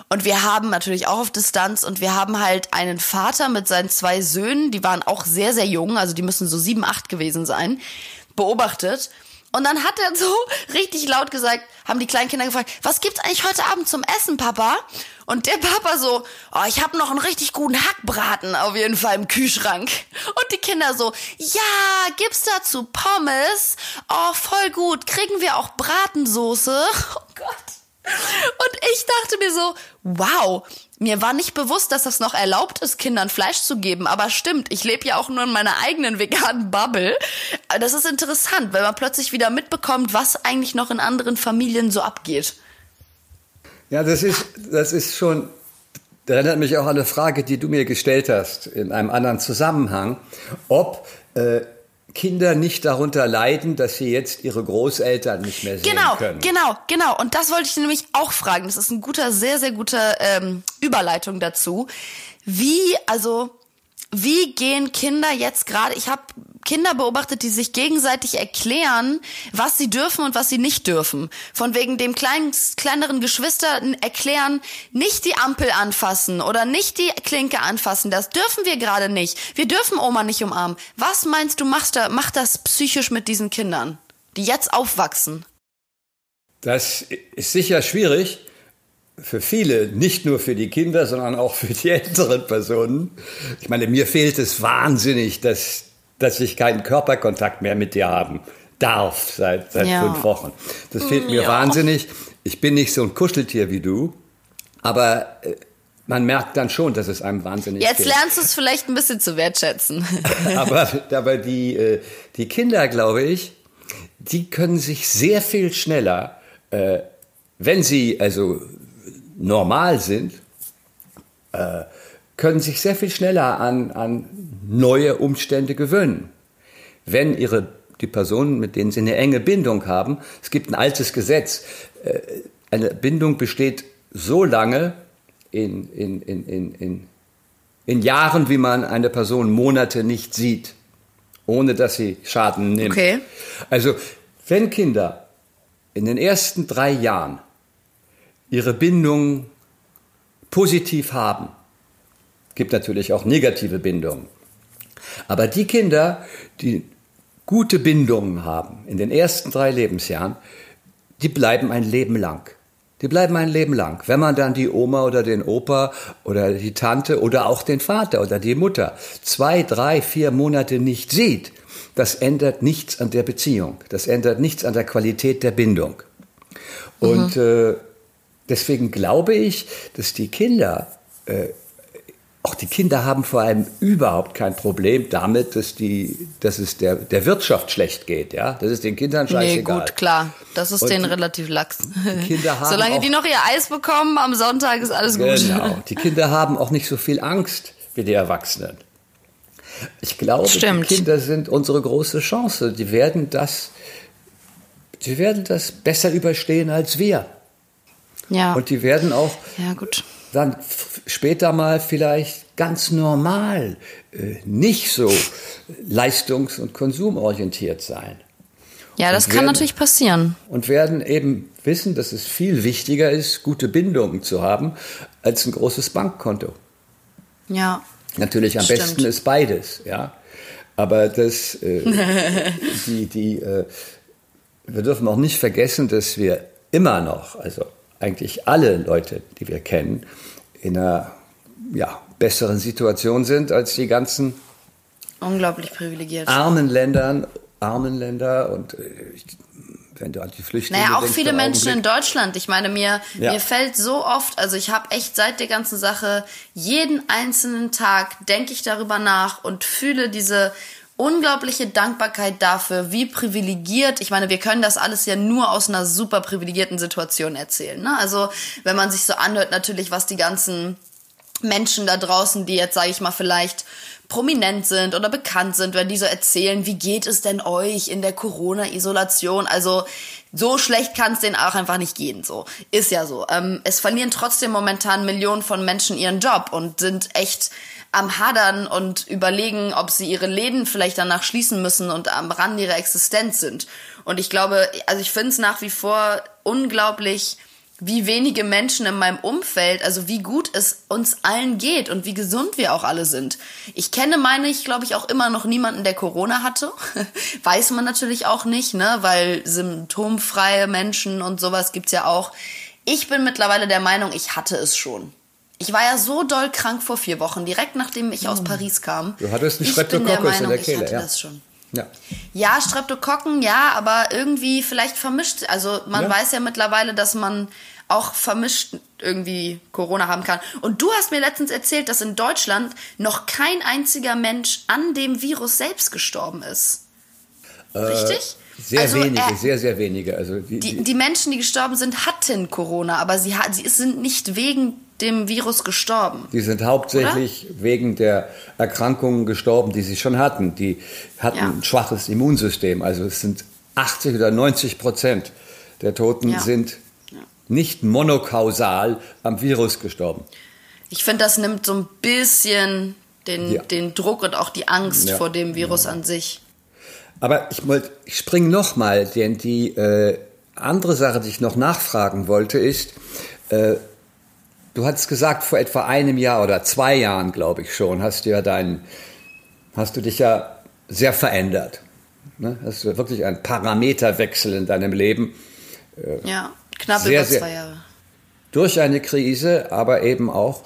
und wir haben natürlich auch auf Distanz und wir haben halt einen Vater mit seinen zwei Söhnen, die waren auch sehr, sehr jung, also die müssen so sieben, acht gewesen sein, beobachtet. Und dann hat er so richtig laut gesagt, haben die kleinen Kinder gefragt, was gibt's eigentlich heute Abend zum Essen, Papa? Und der Papa so, oh, ich habe noch einen richtig guten Hackbraten auf jeden Fall im Kühlschrank. Und die Kinder so, ja, gibt's dazu Pommes? Oh, voll gut. Kriegen wir auch Bratensoße? Oh Gott. Und ich dachte mir so, wow, mir war nicht bewusst, dass das noch erlaubt ist, Kindern Fleisch zu geben. Aber stimmt, ich lebe ja auch nur in meiner eigenen veganen Bubble. Das ist interessant, weil man plötzlich wieder mitbekommt, was eigentlich noch in anderen Familien so abgeht.
Ja, das ist, das ist schon, das erinnert mich auch an eine Frage, die du mir gestellt hast, in einem anderen Zusammenhang, ob äh, Kinder nicht darunter leiden, dass sie jetzt ihre Großeltern nicht mehr sehen
genau,
können.
Genau, genau. Und das wollte ich nämlich auch fragen. Das ist ein guter, sehr, sehr guter ähm, Überleitung dazu. Wie, also, wie gehen Kinder jetzt gerade? Ich habe Kinder beobachtet, die sich gegenseitig erklären, was sie dürfen und was sie nicht dürfen. Von wegen dem kleinen, kleineren Geschwister erklären, nicht die Ampel anfassen oder nicht die Klinke anfassen. Das dürfen wir gerade nicht. Wir dürfen Oma nicht umarmen. Was meinst du, machst da, macht das psychisch mit diesen Kindern, die jetzt aufwachsen?
Das ist sicher schwierig für viele, nicht nur für die Kinder, sondern auch für die älteren Personen. Ich meine, mir fehlt es wahnsinnig, dass dass ich keinen Körperkontakt mehr mit dir haben darf seit, seit ja. fünf Wochen. Das fehlt mir ja. wahnsinnig. Ich bin nicht so ein Kuscheltier wie du, aber äh, man merkt dann schon, dass es einem wahnsinnig
Jetzt fehlt. lernst du es vielleicht ein bisschen zu wertschätzen.
aber, aber die, äh, die Kinder, glaube ich, die können sich sehr viel schneller, äh, wenn sie also normal sind, können sich sehr viel schneller an, an neue Umstände gewöhnen. Wenn ihre, die Personen, mit denen sie eine enge Bindung haben, es gibt ein altes Gesetz, äh, eine Bindung besteht so lange in, in, in, in, in, in Jahren, wie man eine Person Monate nicht sieht, ohne dass sie Schaden nimmt.
Okay.
Also, wenn Kinder in den ersten drei Jahren ihre Bindung positiv haben, gibt natürlich auch negative Bindungen. Aber die Kinder, die gute Bindungen haben in den ersten drei Lebensjahren, die bleiben ein Leben lang. Die bleiben ein Leben lang. Wenn man dann die Oma oder den Opa oder die Tante oder auch den Vater oder die Mutter zwei, drei, vier Monate nicht sieht, das ändert nichts an der Beziehung. Das ändert nichts an der Qualität der Bindung. Und mhm. äh, deswegen glaube ich, dass die Kinder äh, auch die Kinder haben vor allem überhaupt kein Problem damit, dass, die, dass es der, der Wirtschaft schlecht geht. Ja? Das ist den Kindern scheißegal.
Nee, gut, klar. Das ist
Und
denen relativ lax.
Die Kinder haben
Solange die noch ihr Eis bekommen, am Sonntag ist alles gut.
Genau. Die Kinder haben auch nicht so viel Angst wie die Erwachsenen. Ich glaube,
Stimmt.
die Kinder sind unsere große Chance. Die werden das, die werden das besser überstehen als wir.
Ja.
Und die werden auch
ja, gut.
Dann später mal vielleicht ganz normal äh, nicht so leistungs- und konsumorientiert sein.
Ja, das
Und
kann
werden-
natürlich passieren.
Und werden eben wissen, dass es viel wichtiger ist, gute Bindungen zu haben, als ein großes Bankkonto.
Ja.
Natürlich am
Stimmt.
besten ist beides, ja. Aber das, äh, die, die, äh, wir dürfen auch nicht vergessen, dass wir immer noch, also eigentlich alle Leute, die wir kennen, in einer ja, besseren Situation sind als die ganzen
Unglaublich privilegiert.
armen Ländern, armen Länder und äh, wenn du an die Flüchtlinge
Naja, auch
denkst,
viele Menschen in Deutschland. Ich meine, mir,
Ja.
mir fällt so oft, also ich habe echt seit der ganzen Sache, jeden einzelnen Tag denke ich darüber nach und fühle diese unglaubliche Dankbarkeit dafür, wie privilegiert, ich meine, wir können das alles ja nur aus einer super privilegierten Situation erzählen. Ne? Also wenn man sich so anhört, natürlich, was die ganzen Menschen da draußen, die jetzt, sage ich mal, vielleicht prominent sind oder bekannt sind, wenn die so erzählen, wie geht es denn euch in der Corona-Isolation? Also so schlecht kann es denen auch einfach nicht gehen. So ist ja so. Ähm, es verlieren trotzdem momentan Millionen von Menschen ihren Job und sind echt am Hadern und überlegen, ob sie ihre Läden vielleicht danach schließen müssen und am Rand ihrer Existenz sind. Und ich glaube, also ich finde es nach wie vor unglaublich, wie wenige Menschen in meinem Umfeld, also wie gut es uns allen geht und wie gesund wir auch alle sind. Ich kenne, meine ich, glaube ich, auch immer noch niemanden, der Corona hatte. Weiß man natürlich auch nicht, ne, weil symptomfreie Menschen und sowas gibt's ja auch. Ich bin mittlerweile der Meinung, ich hatte es schon. Ich war ja so doll krank vor vier Wochen, direkt nachdem ich aus Paris kam.
Du hattest einen
ich der
Streptococcus in der
ich
Kehle,
hatte
ja.
das schon.
Ja.
Ja, Streptokokken, ja, aber irgendwie vielleicht vermischt. Also man
Ja.
weiß ja mittlerweile, dass man auch vermischt irgendwie Corona haben kann. Und du hast mir letztens erzählt, dass in Deutschland noch kein einziger Mensch an dem Virus selbst gestorben ist. Richtig?
Sehr
Also,
wenige,
äh,
sehr, sehr wenige. Also die,
Die,
die,
Menschen, die gestorben sind, hatten Corona, aber sie, sie sind nicht wegen dem Virus gestorben.
die sind hauptsächlich wegen der Erkrankungen gestorben, die sie schon hatten. Die hatten
Ja.
ein schwaches Immunsystem. Also es sind 80 oder 90 Prozent der Toten
Ja.
sind nicht monokausal am Virus gestorben.
Ich finde, das nimmt so ein bisschen den,
Ja.
den Druck und auch die Angst
Ja.
vor dem Virus an sich.
Aber ich, wollt- ich springe nochmal, denn die äh, andere Sache, die ich noch nachfragen wollte, ist, äh, du hattest gesagt, vor etwa einem Jahr oder zwei Jahren, glaube ich schon, hast du ja dein, hast du dich ja sehr verändert. Ne? Hast du wirklich einen Parameterwechsel in deinem Leben
Ja, knapp
Sehr,
über zwei Jahre.
durch eine Krise, aber eben auch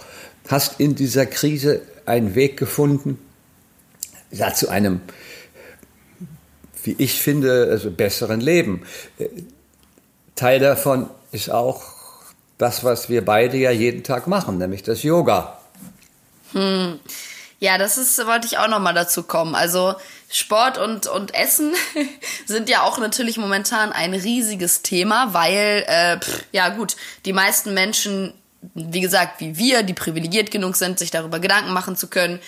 hast in dieser Krise einen Weg gefunden, ja, zu einem, wie ich finde, also besseren Leben. Äh, Teil davon ist auch das, was wir beide ja jeden Tag machen, nämlich das Yoga.
Ja, das ist, wollte ich auch noch mal dazu kommen. Also Sport und, und Essen sind ja auch natürlich momentan ein riesiges Thema, weil, äh, pff, ja gut, die meisten Menschen, wie gesagt, wie wir, die privilegiert genug sind, sich darüber Gedanken machen zu können,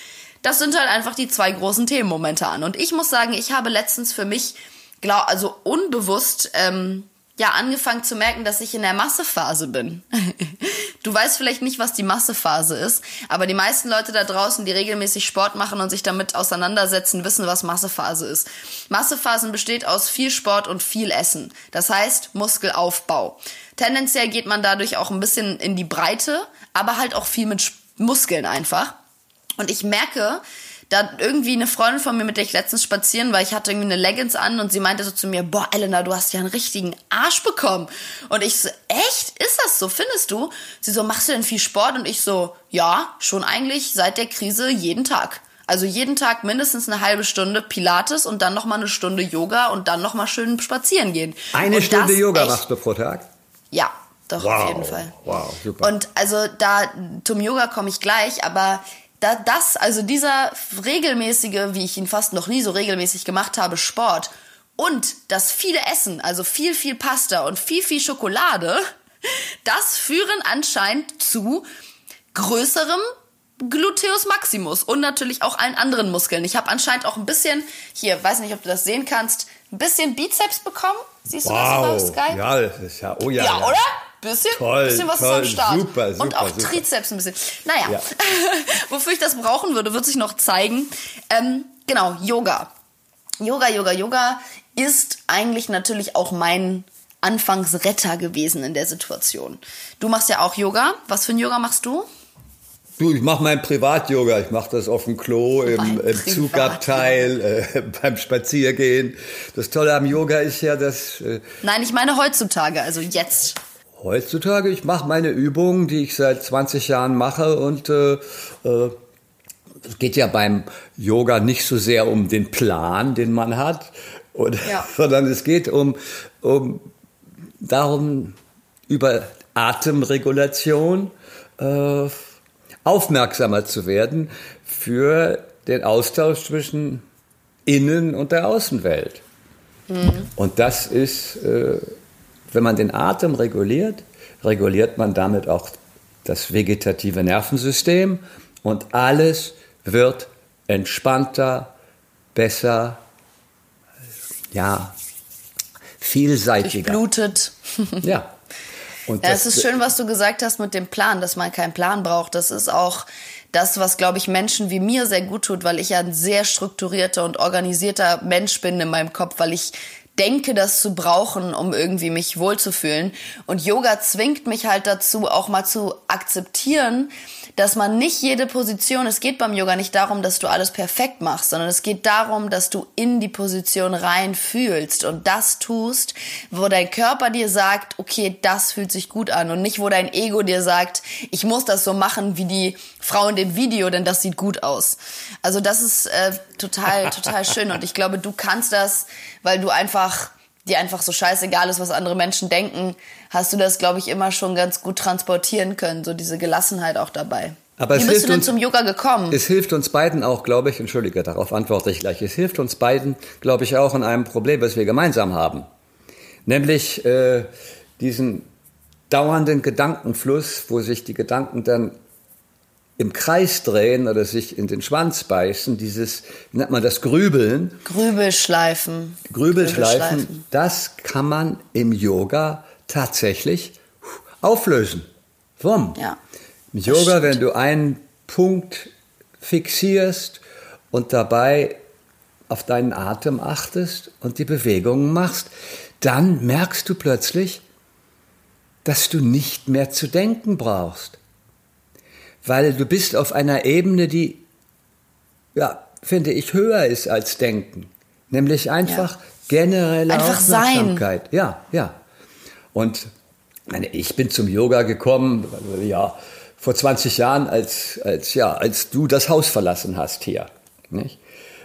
das sind halt einfach die zwei großen Themen momentan. Und ich muss sagen, ich habe letztens für mich, glaub, also unbewusst, ähm, ja, angefangen zu merken, dass ich in der Massephase bin. Du weißt vielleicht nicht, was die Massephase ist, aber die meisten Leute da draußen, die regelmäßig Sport machen und sich damit auseinandersetzen, wissen, was Massephase ist. Massephasen besteht aus viel Sport und viel Essen. Das heißt Muskelaufbau. Tendenziell geht man dadurch auch ein bisschen in die Breite, aber halt auch viel mit Muskeln einfach. Und ich merke, da hat irgendwie eine Freundin von mir, mit der ich letztens spazieren war, ich hatte irgendwie eine Leggings an und sie meinte so zu mir, boah, Elena, du hast ja einen richtigen Arsch bekommen. Und ich so, echt? Ist das so? Findest du? Sie so, machst du denn viel Sport? Und ich so, ja, schon eigentlich seit der Krise jeden Tag. Also jeden Tag mindestens eine halbe Stunde Pilates und dann noch mal eine Stunde Yoga und dann noch mal schön spazieren gehen.
Eine
und
Stunde Yoga machst du pro Tag?
Ja, doch,
Wow,
auf jeden Fall.
wow, super.
Und also da zum Yoga komme ich gleich, aber da, das, also dieser regelmäßige, wie ich ihn fast noch nie so regelmäßig gemacht habe, Sport und das viele Essen, also viel, viel Pasta und viel, viel Schokolade, das führen anscheinend zu größerem Gluteus Maximus und natürlich auch allen anderen Muskeln. Ich habe anscheinend auch ein bisschen, hier, weiß nicht, ob du das sehen kannst, ein bisschen Bizeps bekommen. Siehst du
wow.
das auf Skype?
Ja, das ist ja, oh ja.
Ja,
ja.
oder? Bisschen,
Toll,
bisschen was
toll,
ist am Start.
super, super,
Und auch
super.
Trizeps ein bisschen. Naja,
Ja.
wofür ich das brauchen würde, wird sich noch zeigen. Ähm, genau, Yoga. Yoga, Yoga, Yoga ist eigentlich natürlich auch mein Anfangsretter gewesen in der Situation. Du machst ja auch Yoga. Was für ein Yoga machst du?
Du, ich mache mein Privat-Yoga. Ich mache das auf dem Klo, im, im Zugabteil, äh, beim Spaziergehen. Das Tolle am Yoga ist ja, dass äh,
Nein, ich meine heutzutage, also jetzt.
Heutzutage ich mache meine Übungen, die ich seit 20 Jahren mache und äh, äh, es geht ja beim Yoga nicht so sehr um den Plan, den man hat, oder,
Ja.
sondern es geht um, um darum, über Atemregulation äh, aufmerksamer zu werden für den Austausch zwischen Innen- und der Außenwelt. Und das ist, äh, wenn man den Atem reguliert, reguliert man damit auch das vegetative Nervensystem und alles wird entspannter, besser, ja, vielseitiger.
Blutet.
Ja. Und
Ja,
das-
es ist schön, was du gesagt hast mit dem Plan, dass man keinen Plan braucht. Das ist auch das, was, glaube ich, Menschen wie mir sehr gut tut, weil ich ja ein sehr strukturierter und organisierter Mensch bin in meinem Kopf, weil ich denke, das zu brauchen, um irgendwie mich wohlzufühlen. Und Yoga zwingt mich halt dazu, auch mal zu akzeptieren, dass man nicht jede Position, es geht beim Yoga nicht darum, dass du alles perfekt machst, sondern es geht darum, dass du in die Position rein fühlst und das tust, wo dein Körper dir sagt, okay, das fühlt sich gut an und nicht, wo dein Ego dir sagt, ich muss das so machen wie die Frau in dem Video, denn das sieht gut aus. Also das ist äh, total, total schön und ich glaube, du kannst das, weil du einfach dir einfach so scheißegal ist, was andere Menschen denken, hast du das, glaube ich, immer schon ganz gut transportieren können, so diese Gelassenheit auch dabei.
Aber
Wie
es
bist
hilft
du denn
uns-
zum Yoga gekommen?
Es hilft uns beiden auch, glaube ich, entschuldige, darauf antworte ich gleich, es hilft uns beiden, glaube ich, auch in einem Problem, was wir gemeinsam haben. Nämlich äh, diesen dauernden Gedankenfluss, wo sich die Gedanken dann im Kreis drehen oder sich in den Schwanz beißen, dieses, wie nennt man das, Grübeln,
Grübelschleifen.
Grübelschleifen, das kann man im Yoga tatsächlich auflösen. Wumm.
Ja.
Im Yoga,
stimmt.
wenn du einen Punkt fixierst und dabei auf deinen Atem achtest und die Bewegungen machst, dann merkst du plötzlich, dass du nicht mehr zu denken brauchst. Weil du bist auf einer Ebene, die, ja, finde ich, höher ist als Denken. Nämlich einfach generelle
Einfach sein.
Aufmerksamkeit. Ja, ja. Und ich bin zum Yoga gekommen, ja, vor 20 Jahren, als, als, ja, als du das Haus verlassen hast hier. Nicht?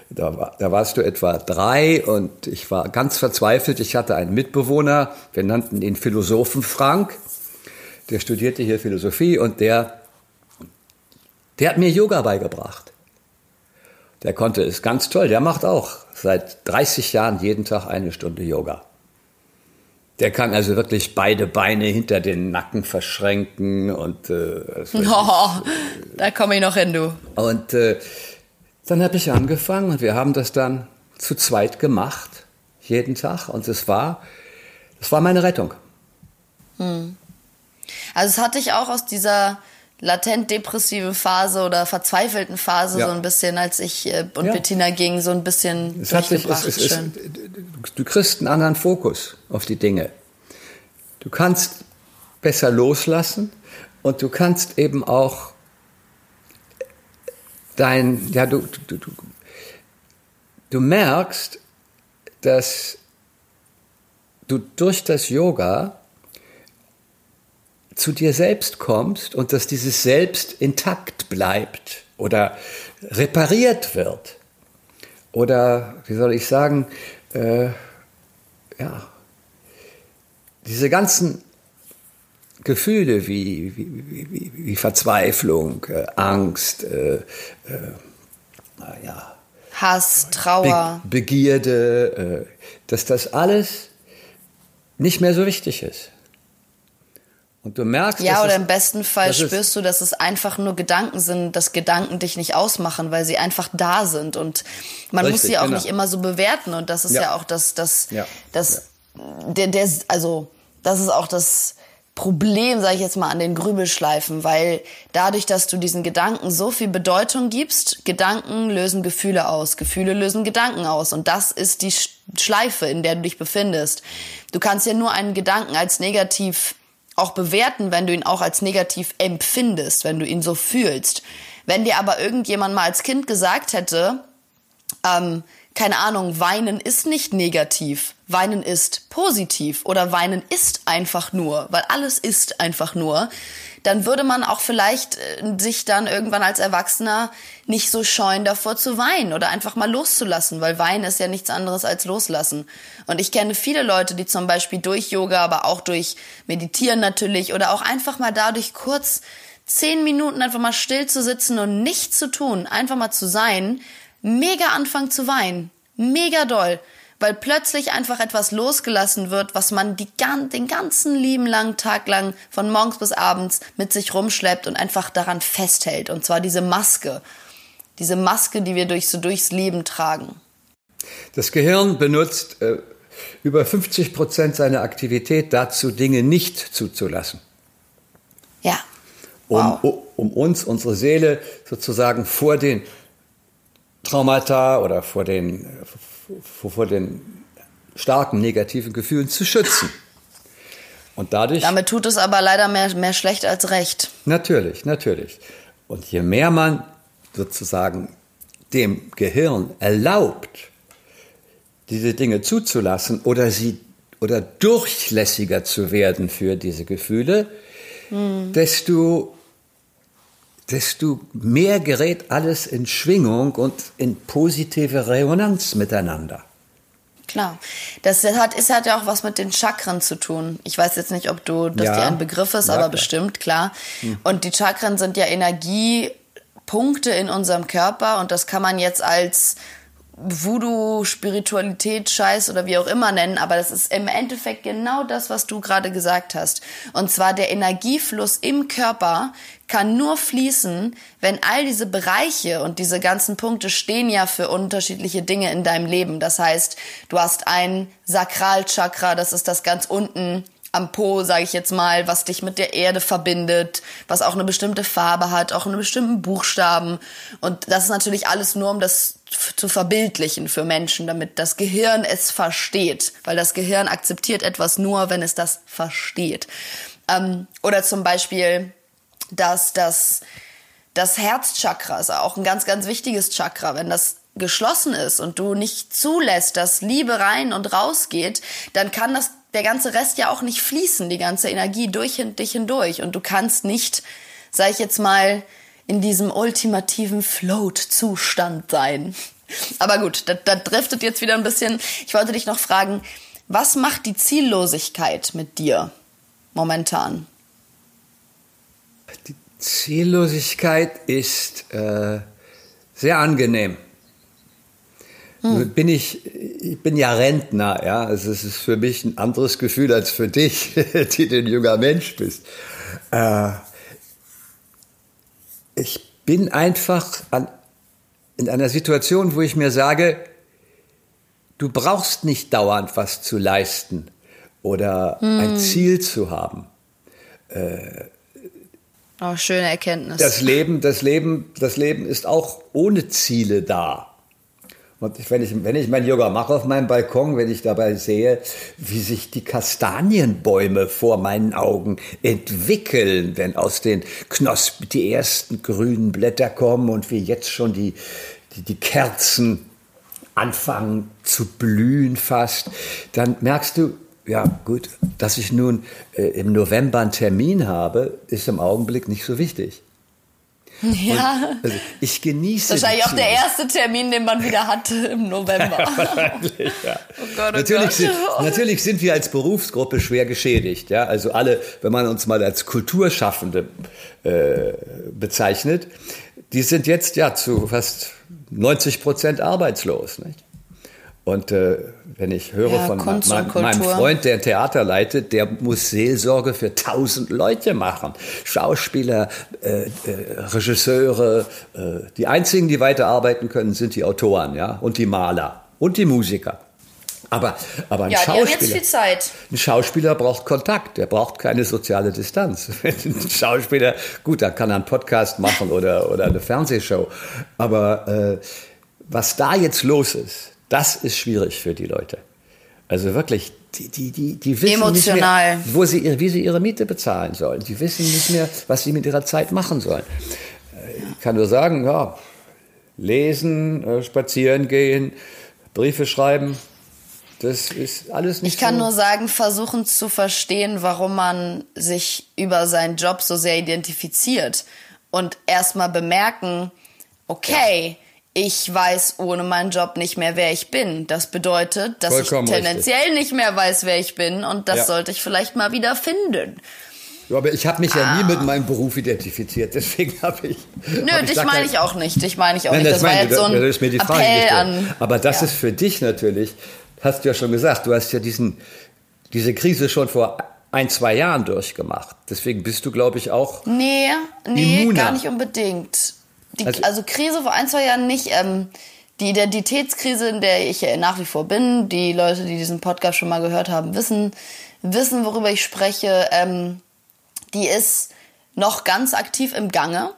Da, war, da warst du etwa drei und ich war ganz verzweifelt. Ich hatte einen Mitbewohner, wir nannten ihn Philosophen Frank, der studierte hier Philosophie und der, der hat mir Yoga beigebracht. Der konnte es ganz toll. Der macht auch seit 30 Jahren jeden Tag eine Stunde Yoga. Der kann also wirklich beide Beine hinter den Nacken verschränken und äh, weiß
Oh, da komme ich noch hin, du.
und äh, dann habe ich angefangen und wir haben das dann zu zweit gemacht, jeden Tag. Und es war, das war meine Rettung.
Also es hatte ich auch aus dieser latent depressiven Phase oder verzweifelten Phase
Ja.
so ein bisschen, als ich äh, und
Ja.
Bettina ging, so ein bisschen
Es hat sich, es, es, es, du kriegst einen anderen Fokus auf die Dinge. Du kannst besser loslassen und du kannst eben auch dein, ja, du, du, du, du merkst, dass du durch das Yoga zu dir selbst kommst und dass dieses Selbst intakt bleibt oder repariert wird. Oder, wie soll ich sagen, äh, ja, diese ganzen Gefühle wie, wie, wie, wie Verzweiflung, äh, Angst, äh, äh,
ja, Hass, Trauer,
Be Begierde, äh, dass das alles nicht mehr so wichtig ist. Und du merkst,
ja, oder im besten Fall spürst du, dass es einfach nur Gedanken sind, dass Gedanken dich nicht ausmachen, weil sie einfach da sind und man richtig, muss sie auch genau. nicht immer so bewerten und das ist ja, ja auch das, das, ja. das, ja. der, der, also das ist auch das Problem, sage ich jetzt mal, an den Grübelschleifen, weil dadurch, dass du diesen Gedanken so viel Bedeutung gibst, Gedanken lösen Gefühle aus, Gefühle lösen Gedanken aus und das ist die Schleife, in der du dich befindest. Du kannst ja nur einen Gedanken als negativ auch bewerten, wenn du ihn auch als negativ empfindest, wenn du ihn so fühlst. Wenn dir aber irgendjemand mal als Kind gesagt hätte, ähm, keine Ahnung, weinen ist nicht negativ, weinen ist positiv oder weinen ist einfach nur, weil alles ist einfach nur, dann würde man auch vielleicht äh, sich dann irgendwann als Erwachsener nicht so scheuen davor zu weinen oder einfach mal loszulassen, weil weinen ist ja nichts anderes als loslassen. Und ich kenne viele Leute, die zum Beispiel durch Yoga, aber auch durch Meditieren natürlich oder auch einfach mal dadurch kurz zehn Minuten einfach mal still zu sitzen und nichts zu tun, einfach mal zu sein, mega anfangen zu weinen. Mega doll weil plötzlich einfach etwas losgelassen wird, was man die, den ganzen lieben langen Tag lang von morgens bis abends mit sich rumschleppt und einfach daran festhält. Und zwar diese Maske. Diese Maske, die wir durch, so durchs Leben tragen.
Das Gehirn benutzt äh, über 50 Prozent seiner Aktivität dazu, Dinge nicht zuzulassen.
Ja.
Wow. Um, um uns, unsere Seele sozusagen vor den Traumata oder vor den, vor den starken negativen Gefühlen zu schützen. Und dadurch.
Damit tut es aber leider mehr, mehr schlecht als recht.
Natürlich, natürlich. Und je mehr man sozusagen dem Gehirn erlaubt, diese Dinge zuzulassen oder sie oder durchlässiger zu werden für diese Gefühle, hm. desto desto mehr gerät alles in Schwingung und in positive Resonanz miteinander.
Klar. Das hat, ist, hat ja auch was mit den Chakren zu tun. Ich weiß jetzt nicht, ob du, dass ja. dir ein Begriff ist, ja, aber klar. bestimmt, klar. Hm. Und die Chakren sind ja Energiepunkte in unserem Körper und das kann man jetzt als Voodoo, Spiritualität, Scheiß oder wie auch immer nennen, aber das ist im Endeffekt genau das, was du gerade gesagt hast. Und zwar der Energiefluss im Körper kann nur fließen, wenn all diese Bereiche und diese ganzen Punkte stehen ja für unterschiedliche Dinge in deinem Leben. Das heißt, du hast ein Sakralchakra, das ist das ganz unten am Po, sage ich jetzt mal, was dich mit der Erde verbindet, was auch eine bestimmte Farbe hat, auch einen bestimmten Buchstaben. Und das ist natürlich alles nur, um das zu verbildlichen für Menschen, damit das Gehirn es versteht. Weil das Gehirn akzeptiert etwas nur, wenn es das versteht. Ähm, oder zum Beispiel, dass das, das Herzchakra ist auch ein ganz, ganz wichtiges Chakra. Wenn das geschlossen ist und du nicht zulässt, dass Liebe rein und raus geht, dann kann das der ganze Rest ja auch nicht fließen, die ganze Energie durch dich hindurch. Und du kannst nicht, sag ich jetzt mal, in diesem ultimativen Float-Zustand sein. Aber gut, das, das driftet jetzt wieder ein bisschen. Ich wollte dich noch fragen, was macht die Ziellosigkeit mit dir momentan?
Die Ziellosigkeit ist äh, sehr angenehm. Hm. Bin ich, ich bin ja Rentner, ja. Also es ist für mich ein anderes Gefühl als für dich, die ein junger Mensch bist. Äh, ich bin einfach an, in einer Situation, wo ich mir sage, du brauchst nicht dauernd was zu leisten oder hm. ein Ziel zu haben.
Äh, oh, schöne Erkenntnis.
Das Leben, das Leben, das Leben ist auch ohne Ziele da. Und wenn ich, wenn ich mein Yoga mache auf meinem Balkon, wenn ich dabei sehe, wie sich die Kastanienbäume vor meinen Augen entwickeln, wenn aus den Knospen die ersten grünen Blätter kommen und wie jetzt schon die, die, die Kerzen anfangen zu blühen fast, dann merkst du, ja gut, dass ich nun äh, im November einen Termin habe, ist im Augenblick nicht so wichtig.
Ja.
also ich genieße
Wahrscheinlich auch der erste Termin, den man wieder hatte im November.
Wahrscheinlich, ja.
Oh Gott, oh
natürlich,
Gott.
Sind, natürlich sind wir als Berufsgruppe schwer geschädigt. Ja? Also alle, wenn man uns mal als Kulturschaffende äh, bezeichnet, die sind jetzt ja zu fast 90 Prozent arbeitslos. Nicht? Und äh, wenn ich höre
Ja,
von mein,
und
meinem. Freund, der ein Theater leitet, der muss Seelsorge für tausend Leute machen. Schauspieler, äh, äh, Regisseure. Äh, die einzigen, die weiterarbeiten können, sind die Autoren ja? und die Maler und die Musiker. Aber, aber ein
Ja,
Schauspieler, ein Schauspieler braucht Kontakt, der braucht keine soziale Distanz. Ein Schauspieler, gut, dann kann er einen Podcast machen oder, oder eine Fernsehshow. Aber äh, was da jetzt los ist, das ist schwierig für die Leute. Also wirklich, die, die, die, die wissen
Emotional.
nicht mehr, wo sie, wie sie ihre Miete bezahlen sollen. Die wissen nicht mehr, was sie mit ihrer Zeit machen sollen. Ich kann nur sagen, ja, lesen, äh, spazieren gehen, Briefe schreiben, das ist alles nicht
Ich kann
so
nur sagen, versuchen zu verstehen, warum man sich über seinen Job so sehr identifiziert. Und erstmal bemerken, okay, ich weiß ohne meinen Job nicht mehr, wer ich bin. Das bedeutet, dass
Vollkommen
ich tendenziell nicht mehr weiß, wer ich bin. Und das
Ja.
sollte ich vielleicht mal wieder finden.
Ja, aber ich habe mich ja nie mit meinem Beruf identifiziert, deswegen habe ich.
Nö,
hab
dich
da
meine ich auch nicht. Dich meine ich auch
Nein,
nicht.
das,
Das war
meine
jetzt so
ich,
ein
da ist mir die Frage
Appell
gestellt.
an.
Aber das
ja.
ist für dich natürlich, hast du ja schon gesagt, du hast ja diesen, diese Krise schon vor ein, zwei Jahren durchgemacht. Deswegen bist du, glaube ich, auch.
Nee, nee,
Immuner.
gar nicht unbedingt. Die,
Also-
also, Krise vor ein, zwei Jahren nicht. Ähm, die Identitätskrise, in der ich ja nach wie vor bin, die Leute, die diesen Podcast schon mal gehört haben, wissen, wissen, worüber ich spreche. Ähm, die ist noch ganz aktiv im Gange.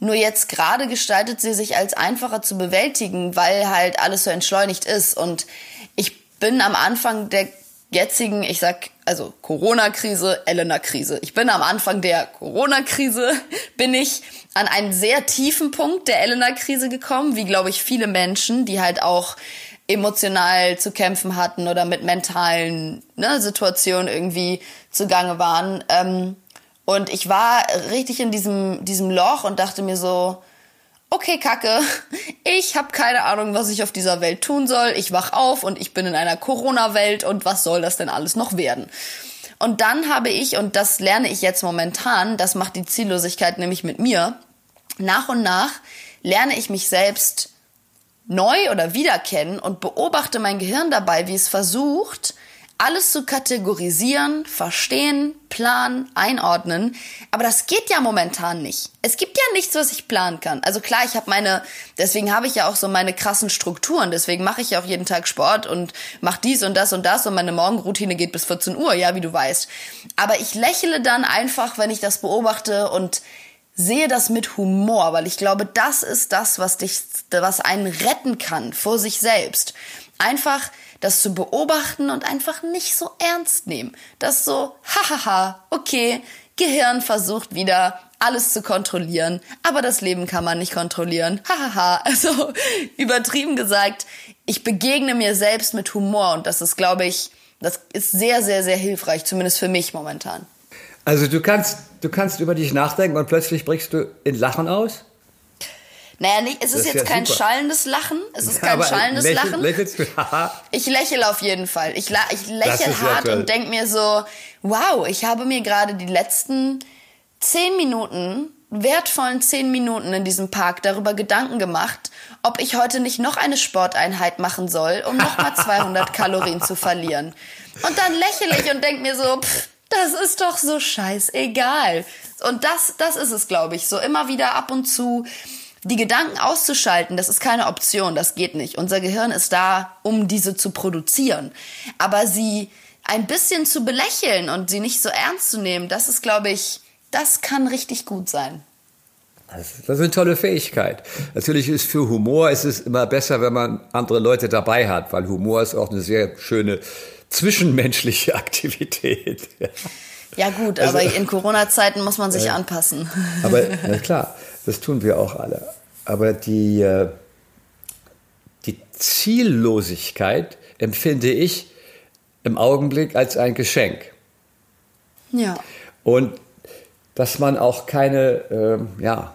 Nur jetzt gerade gestaltet sie sich als einfacher zu bewältigen, weil halt alles so entschleunigt ist. Und ich bin am Anfang der jetzigen, ich sag, also Corona-Krise, Elena-Krise. Ich bin am Anfang der Corona-Krise, bin ich an einen sehr tiefen Punkt der Elena-Krise gekommen, wie glaube ich viele Menschen, die halt auch emotional zu kämpfen hatten oder mit mentalen ne, Situationen irgendwie zugange waren. Ähm, und ich war richtig in diesem, diesem Loch und dachte mir so, okay, Kacke, ich habe keine Ahnung, was ich auf dieser Welt tun soll. Ich wach auf und ich bin in einer Corona-Welt und was soll das denn alles noch werden? Und dann habe ich, und das lerne ich jetzt momentan, das macht die Ziellosigkeit nämlich mit mir, nach und nach lerne ich mich selbst neu oder wiederkennen und beobachte mein Gehirn dabei, wie es versucht, alles zu kategorisieren, verstehen, planen, einordnen. Aber das geht ja momentan nicht. Es gibt ja nichts, was ich planen kann. Also klar, ich habe meine, deswegen habe ich ja auch so meine krassen Strukturen. Deswegen mache ich ja auch jeden Tag Sport und mache dies und das und das und meine Morgenroutine geht bis 14 Uhr, ja, wie du weißt. Aber ich lächle dann einfach, wenn ich das beobachte und sehe das mit Humor, weil ich glaube, das ist das, was dich, was einen retten kann vor sich selbst. Einfach das zu beobachten und einfach nicht so ernst nehmen. Das so, hahaha, okay, Gehirn versucht wieder alles zu kontrollieren, aber das Leben kann man nicht kontrollieren. Hahaha, also übertrieben gesagt, ich begegne mir selbst mit Humor und das ist, glaube ich, das ist sehr, sehr, sehr hilfreich, zumindest für mich momentan.
Also du kannst, du kannst über dich nachdenken und plötzlich brichst du in Lachen aus?
Naja, nicht, es ist
ist
jetzt
ja
kein
super.
schallendes Lachen. Es ist kein
Aber
schallendes
lächel-
Lachen.
Lächelst du?
Ich lächle auf jeden Fall. Ich, ich lächle
ja
hart
toll.
und denk mir so, wow, ich habe mir gerade die letzten zehn Minuten, wertvollen zehn Minuten in diesem Park darüber Gedanken gemacht, ob ich heute nicht noch eine Sporteinheit machen soll, um nochmal 200 Kalorien zu verlieren. Und dann lächle ich und denk mir so, pff, das ist doch so scheißegal. Und das, das ist es, glaube ich. So immer wieder ab und zu die Gedanken auszuschalten, das ist keine Option, das geht nicht. Unser Gehirn ist da, um diese zu produzieren. Aber sie ein bisschen zu belächeln und sie nicht so ernst zu nehmen, das ist, glaube ich, das kann richtig gut sein.
Das ist eine tolle Fähigkeit. Natürlich ist für Humor ist es immer besser, wenn man andere Leute dabei hat, weil Humor ist auch eine sehr schöne zwischenmenschliche Aktivität.
Ja gut,
Also-
aber in Corona-Zeiten muss man sich anpassen.
Aber na klar, das tun wir auch alle. Aber die, äh, die Ziellosigkeit empfinde ich im Augenblick als ein Geschenk.
Ja.
Und dass man auch keine, ähm, ja,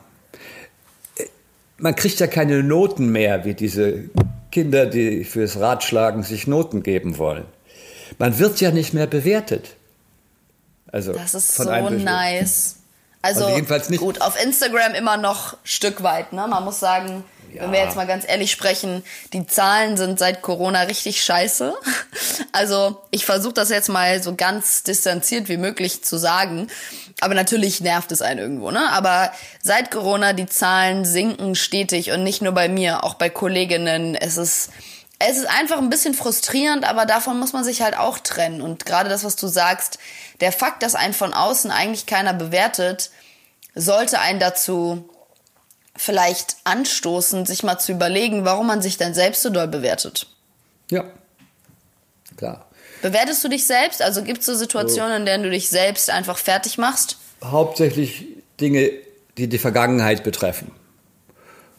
man kriegt ja keine Noten mehr, wie diese Kinder, die fürs Ratschlagen sich Noten geben wollen. Man wird ja nicht mehr bewertet.
Also das ist so nice. Also, also, jedenfalls nicht. gut, auf Instagram immer noch Stück weit. Ne? Man muss sagen, ja. wenn wir jetzt mal ganz ehrlich sprechen, die Zahlen sind seit Corona richtig scheiße. Also ich versuche das jetzt mal so ganz distanziert wie möglich zu sagen. Aber natürlich nervt es einen irgendwo, ne? Aber seit Corona, die Zahlen sinken stetig und nicht nur bei mir, auch bei Kolleginnen. Es ist, es ist einfach ein bisschen frustrierend, aber davon muss man sich halt auch trennen. Und gerade das, was du sagst, der Fakt, dass einen von außen eigentlich keiner bewertet, sollte einen dazu vielleicht anstoßen, sich mal zu überlegen, warum man sich denn selbst so doll bewertet.
Ja, klar.
Bewertest du dich selbst? Also gibt es so Situationen, in denen du dich selbst einfach fertig machst?
Hauptsächlich Dinge, die die Vergangenheit betreffen.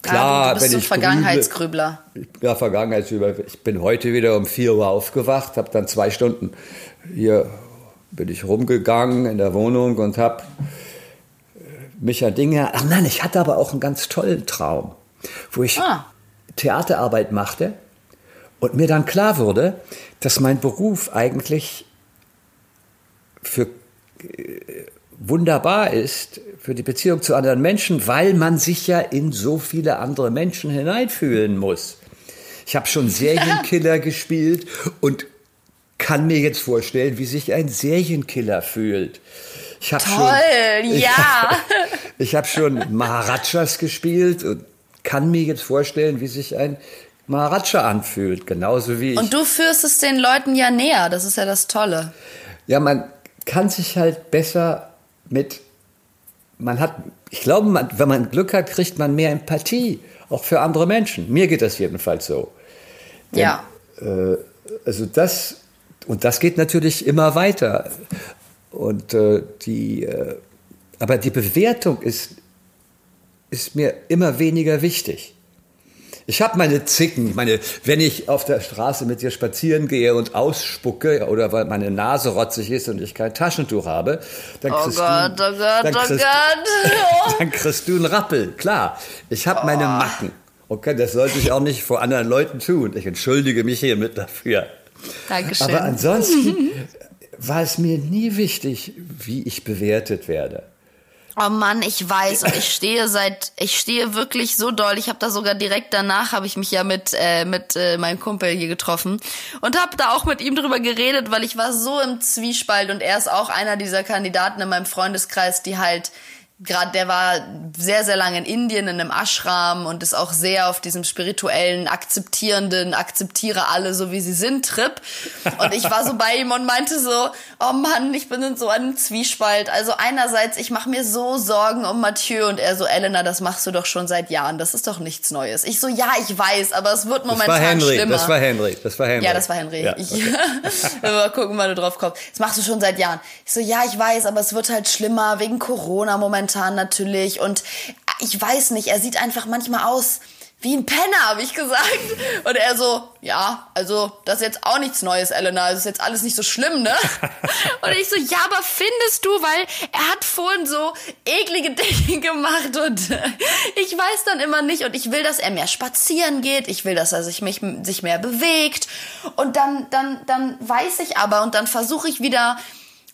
Klar, ja, du bist wenn so ich Vergangenheitsgrübler.
Grüble, ja, Vergangenheitsgrübler. Ich bin heute wieder um 4 Uhr aufgewacht, habe dann zwei Stunden hier bin ich rumgegangen in der Wohnung und habe äh, mich an Dinge. Ach nein, ich hatte aber auch einen ganz tollen Traum, wo ich ah. Theaterarbeit machte und mir dann klar wurde, dass mein Beruf eigentlich für äh, wunderbar ist für die Beziehung zu anderen Menschen, weil man sich ja in so viele andere Menschen hineinfühlen muss. Ich habe schon Serienkiller gespielt und kann mir jetzt vorstellen, wie sich ein Serienkiller fühlt.
Ich Toll, schon, ja.
Ich, ich habe schon Maharajas gespielt und kann mir jetzt vorstellen, wie sich ein Maharaja anfühlt, genauso wie ich.
Und du führst es den Leuten ja näher, das ist ja das Tolle.
Ja, man kann sich halt besser mit, man hat, ich glaube, man, wenn man Glück hat, kriegt man mehr Empathie, auch für andere Menschen. Mir geht das jedenfalls so.
Denn, ja.
Äh, also das und das geht natürlich immer weiter. Und äh, die, äh, aber die Bewertung ist, ist mir immer weniger wichtig. Ich habe meine Zicken, meine, wenn ich auf der Straße mit dir spazieren gehe und ausspucke oder weil meine Nase rotzig ist und ich kein Taschentuch habe, dann oh kriegst, Gott, du, oh Gott, dann, oh kriegst, Gott. dann kriegst du einen Rappel. Klar, ich habe oh. meine Macken. Okay, das sollte ich auch nicht vor anderen Leuten tun. Ich entschuldige mich hiermit dafür.
Dankeschön.
Aber ansonsten war es mir nie wichtig, wie ich bewertet werde.
Oh Mann, ich weiß und ich stehe seit, ich stehe wirklich so doll. Ich habe da sogar direkt danach habe ich mich ja mit äh, mit äh, meinem Kumpel hier getroffen und habe da auch mit ihm drüber geredet, weil ich war so im Zwiespalt und er ist auch einer dieser Kandidaten in meinem Freundeskreis, die halt gerade der war sehr, sehr lange in Indien in einem Ashram und ist auch sehr auf diesem spirituellen, akzeptierenden, akzeptiere alle so wie sie sind Trip. Und ich war so bei ihm und meinte so, oh Mann, ich bin in so einem Zwiespalt. Also einerseits, ich mache mir so Sorgen um Mathieu und er so, Elena, das machst du doch schon seit Jahren, das ist doch nichts Neues. Ich so, ja, ich weiß, aber es wird momentan das war
Henry,
schlimmer.
Das war Henry, das war Henry.
Ja, das war Henry. Ja, okay. ich, mal gucken, wann du drauf kommst. Das machst du schon seit Jahren. Ich so, ja, ich weiß, aber es wird halt schlimmer wegen Corona momentan momentan natürlich. Und ich weiß nicht, er sieht einfach manchmal aus wie ein Penner, habe ich gesagt. Und er so, ja, also das ist jetzt auch nichts Neues, Elena. Das ist jetzt alles nicht so schlimm, ne? Und ich so, ja, aber findest du, weil er hat vorhin so eklige Dinge gemacht und ich weiß dann immer nicht und ich will, dass er mehr spazieren geht. Ich will, dass er sich, mich, sich mehr bewegt. Und dann, dann, dann weiß ich aber und dann versuche ich wieder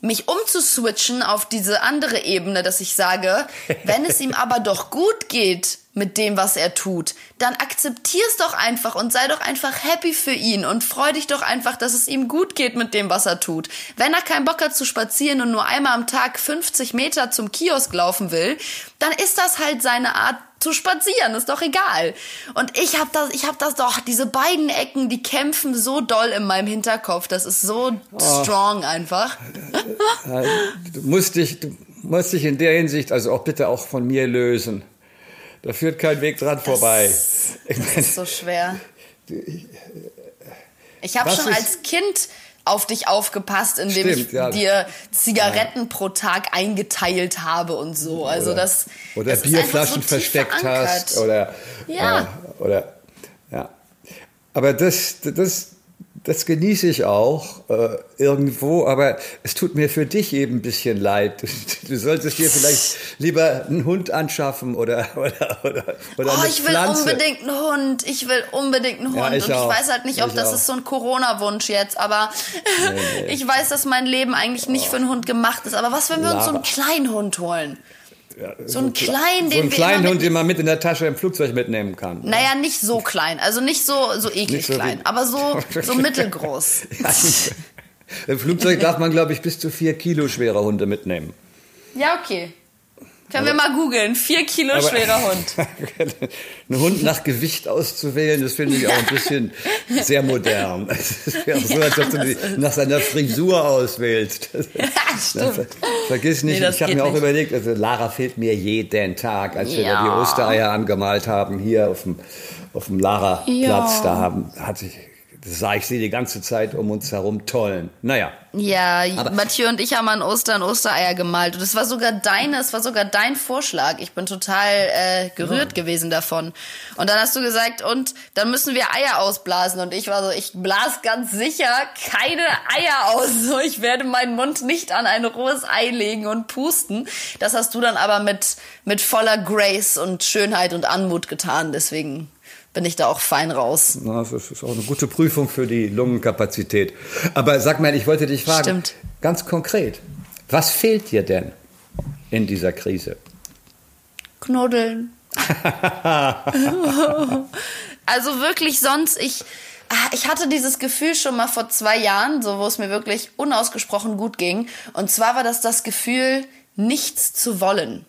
mich umzuswitchen auf diese andere Ebene, dass ich sage, wenn es ihm aber doch gut geht mit dem, was er tut, dann akzeptier's doch einfach und sei doch einfach happy für ihn und freu dich doch einfach, dass es ihm gut geht mit dem, was er tut. Wenn er keinen Bock hat zu spazieren und nur einmal am Tag 50 Meter zum Kiosk laufen will, dann ist das halt seine Art zu spazieren, ist doch egal. Und ich habe das, ich habe das doch, diese beiden Ecken, die kämpfen so doll in meinem Hinterkopf, das ist so oh. strong einfach.
Du musst dich, du musst dich in der Hinsicht also auch bitte auch von mir lösen. Da führt kein Weg dran das, vorbei.
Ich das ist so schwer. Ich habe schon als Kind auf dich aufgepasst, indem Stimmt, ich ja. dir Zigaretten ja. pro Tag eingeteilt habe und so. Also
oder,
das
oder das Bierflaschen so versteckt verankert. hast oder
ja
äh, oder ja. Aber das das das genieße ich auch äh, irgendwo, aber es tut mir für dich eben ein bisschen leid. Du solltest dir vielleicht lieber einen Hund anschaffen oder oder oder, oder
oh, ich will
Pflanze.
unbedingt einen Hund. Ich will unbedingt einen
Ja,
Hund.
ich
und ich
auch.
weiß halt nicht, ob
Ich
das
auch.
ist so ein Corona-Wunsch jetzt, aber ich weiß, dass mein Leben eigentlich nicht für einen Hund gemacht ist. Aber was, wenn wir uns so einen kleinen Hund holen? So einen
Kle-
kleinen,
so einen kleinen Hund,
mit
den man mit in der Tasche im Flugzeug mitnehmen kann.
Naja, nicht so klein, also nicht so, so eklig
Nicht so
klein,
wie-
aber so, so mittelgroß.
Im Flugzeug darf man, glaube ich, bis zu vier Kilo schwere Hunde mitnehmen.
Ja, okay. Können wir mal googeln. Vier Kilo
Aber-
schwerer Hund.
Einen Hund nach Gewicht auszuwählen, das finde ich auch ein bisschen sehr modern. Es wäre so, als ob du die nach seiner Frisur auswählst.
stimmt.
Vergiss nicht,
Nee,
ich habe mir auch
nicht.
überlegt, also Lara fehlt mir jeden Tag, als wir da
Ja.
die Ostereier angemalt haben, hier auf dem, auf dem Lara-Platz,
Ja.
da haben, hatte ich, sah ich sie die ganze Zeit um uns herum tollen. Naja,
Ja, Mathieu und ich haben an Ostern Ostereier gemalt. Und es war sogar deine, es war sogar dein Vorschlag. Ich bin total äh, gerührt gewesen davon. Und dann hast du gesagt, und dann müssen wir Eier ausblasen. Und ich war so, ich blas ganz sicher keine Eier aus. So, ich werde meinen Mund nicht an ein rohes Ei legen und pusten. Das hast du dann aber mit, mit voller Grace und Schönheit und Anmut getan. Deswegen bin ich da auch fein raus.
Na, das ist auch eine gute Prüfung für die Lungenkapazität. Aber sag mal, ich wollte dich fragen,
Stimmt.
ganz konkret, was fehlt dir denn in dieser Krise?
Knuddeln. also wirklich sonst, ich, ah, ich hatte dieses Gefühl schon mal vor zwei Jahren, so wo es mir wirklich unausgesprochen gut ging. Und zwar war das das Gefühl, nichts zu wollen.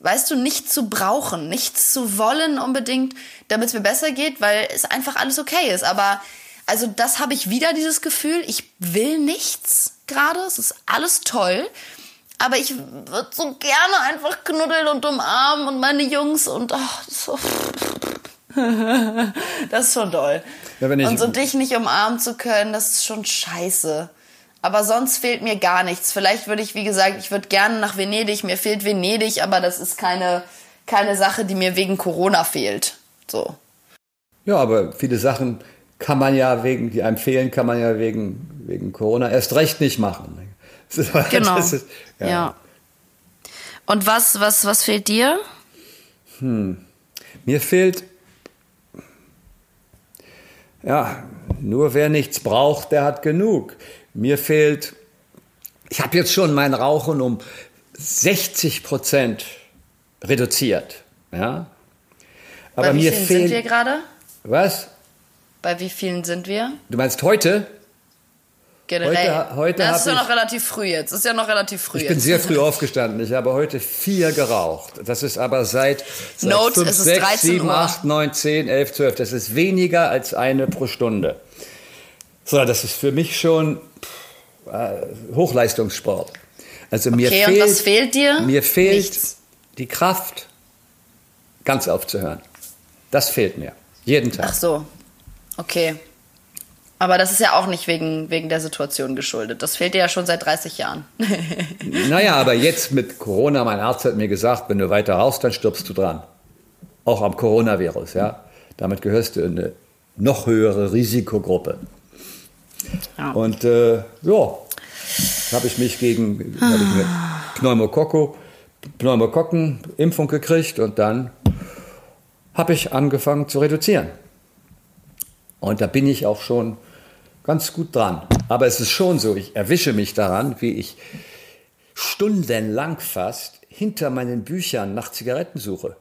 Weißt du, nichts zu brauchen, nichts zu wollen unbedingt, damit es mir besser geht, weil es einfach alles okay ist. Aber also das habe ich wieder dieses Gefühl, ich will nichts gerade, es ist alles toll. Aber ich würde so gerne einfach knuddeln und umarmen und meine Jungs und ach, das, ist so das ist schon doll.
Ja,
und so dich nicht umarmen zu können, das ist schon scheiße. Aber sonst fehlt mir gar nichts. Vielleicht würde ich, wie gesagt, ich würde gerne nach Venedig. Mir fehlt Venedig, aber das ist keine, keine Sache, die mir wegen Corona fehlt. So.
Ja, aber viele Sachen kann man ja wegen, die einem fehlen, kann man ja wegen, wegen Corona erst recht nicht machen. Das ist-
Genau.
ist-
ja. Und was, was, was fehlt dir?
Mir fehlt, ja, nur wer nichts braucht, der hat genug. Mir fehlt, ich habe jetzt schon mein Rauchen um 60 Prozent reduziert. Ja? Aber
Bei wie
mir
vielen
fehlt,
sind wir gerade?
was?
Bei wie vielen sind wir?
Du meinst heute?
Generell.
Heute- heute
das ist ja noch relativ früh jetzt. Ist ja noch relativ früh
Ich
jetzt.
bin sehr früh aufgestanden. Ich habe heute vier geraucht. Das ist aber seit, seit
Note,
5,
es ist
6,
13
7,
Uhr.
8, 9, 10, 11, 12. Das ist weniger als eine pro Stunde. So, das ist für mich schon äh, Hochleistungssport. Also mir
Okay, und
fehlt,
was fehlt dir?
Mir fehlt
Nichts.
die Kraft, ganz aufzuhören. Das fehlt mir. Jeden Tag.
Ach so. Okay. Aber das ist ja auch nicht wegen, wegen der Situation geschuldet. Das fehlt dir ja schon seit 30 Jahren.
Naja, aber jetzt mit Corona, mein Arzt hat mir gesagt, wenn du weiter rauchst, dann stirbst du dran. Auch am Coronavirus, ja. Damit gehörst du in eine noch höhere Risikogruppe.
Ja.
Und äh, ja, habe ich mich gegen hab ich Pneumokokken-Impfung gekriegt und dann habe ich angefangen zu reduzieren. Und da bin ich auch schon ganz gut dran. Aber es ist schon so, ich erwische mich daran, wie ich stundenlang fast hinter meinen Büchern nach Zigaretten suche.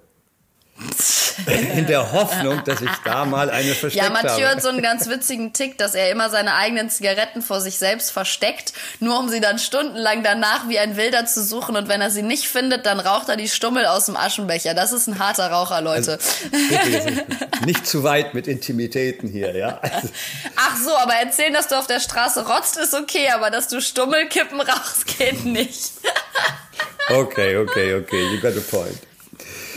In der Hoffnung, dass ich da mal eine versteckt
Ja, Mathieu
habe.
hat so einen ganz witzigen Tick, dass er immer seine eigenen Zigaretten vor sich selbst versteckt, nur um sie dann stundenlang danach wie ein Wilder zu suchen. Und wenn er sie nicht findet, dann raucht er die Stummel aus dem Aschenbecher. Das ist ein harter Raucher, Leute.
Jetzt nicht zu weit mit Intimitäten hier, ja. Also,
Ach so, aber erzählen, dass du auf der Straße rotzt, ist okay, aber dass du Stummelkippen rauchst, geht nicht.
okay, okay, okay, you got a point.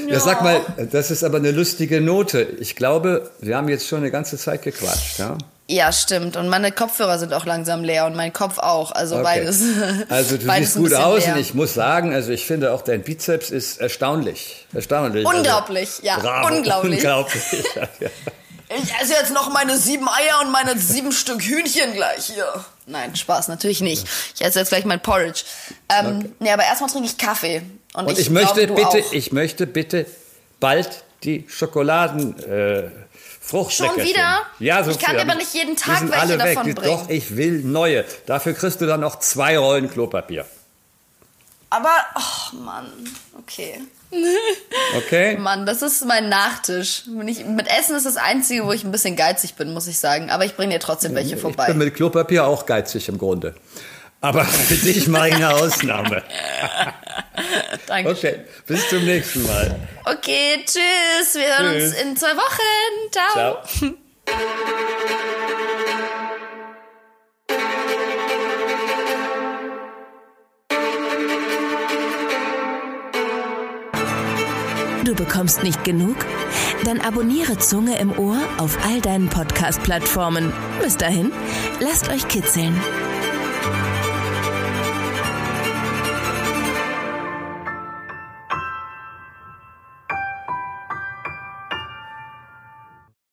Ja. sag mal, das ist aber eine lustige Note. Ich glaube, wir haben jetzt schon eine ganze Zeit gequatscht, ja?
Ja, stimmt. Und meine Kopfhörer sind auch langsam leer und mein Kopf auch. Also
Okay.
beides.
Also du
beides
siehst gut aus
leer.
und ich muss sagen, also ich finde auch dein Bizeps ist erstaunlich. Erstaunlich.
Unglaublich, ja,
bravo,
unglaublich.
Unglaublich. ja, ja.
Ich esse jetzt noch meine sieben Eier und meine sieben Stück Hühnchen gleich hier. Nein, Spaß, natürlich nicht. Ich esse jetzt gleich mein Porridge. Ähm, okay. Nee, aber erstmal trinke ich Kaffee. Und,
und ich, ich möchte glaube, bitte, auch. ich möchte bitte bald die Schokoladen. Äh.
Schon wieder?
Ja, so
Ich kann
dir
aber nicht jeden Tag welche alle davon weg. bringen.
Doch, ich will neue. Dafür kriegst du dann noch zwei Rollen Klopapier.
Aber, oh Mann, okay.
Okay.
Mann, das ist mein Nachtisch. Ich, mit Essen ist das Einzige, wo ich ein bisschen geizig bin, muss ich sagen. Aber ich bringe dir trotzdem welche vorbei.
Ich bin mit Klopapier auch geizig im Grunde. Aber für dich mache ich eine Ausnahme.
Danke.
Okay, bis zum nächsten Mal.
Okay, tschüss. Wir hören uns in zwei Wochen. Ciao. Ciao.
Du bekommst nicht genug? Dann abonniere Zunge im Ohr auf all deinen Podcast-Plattformen. Bis dahin, lasst euch kitzeln.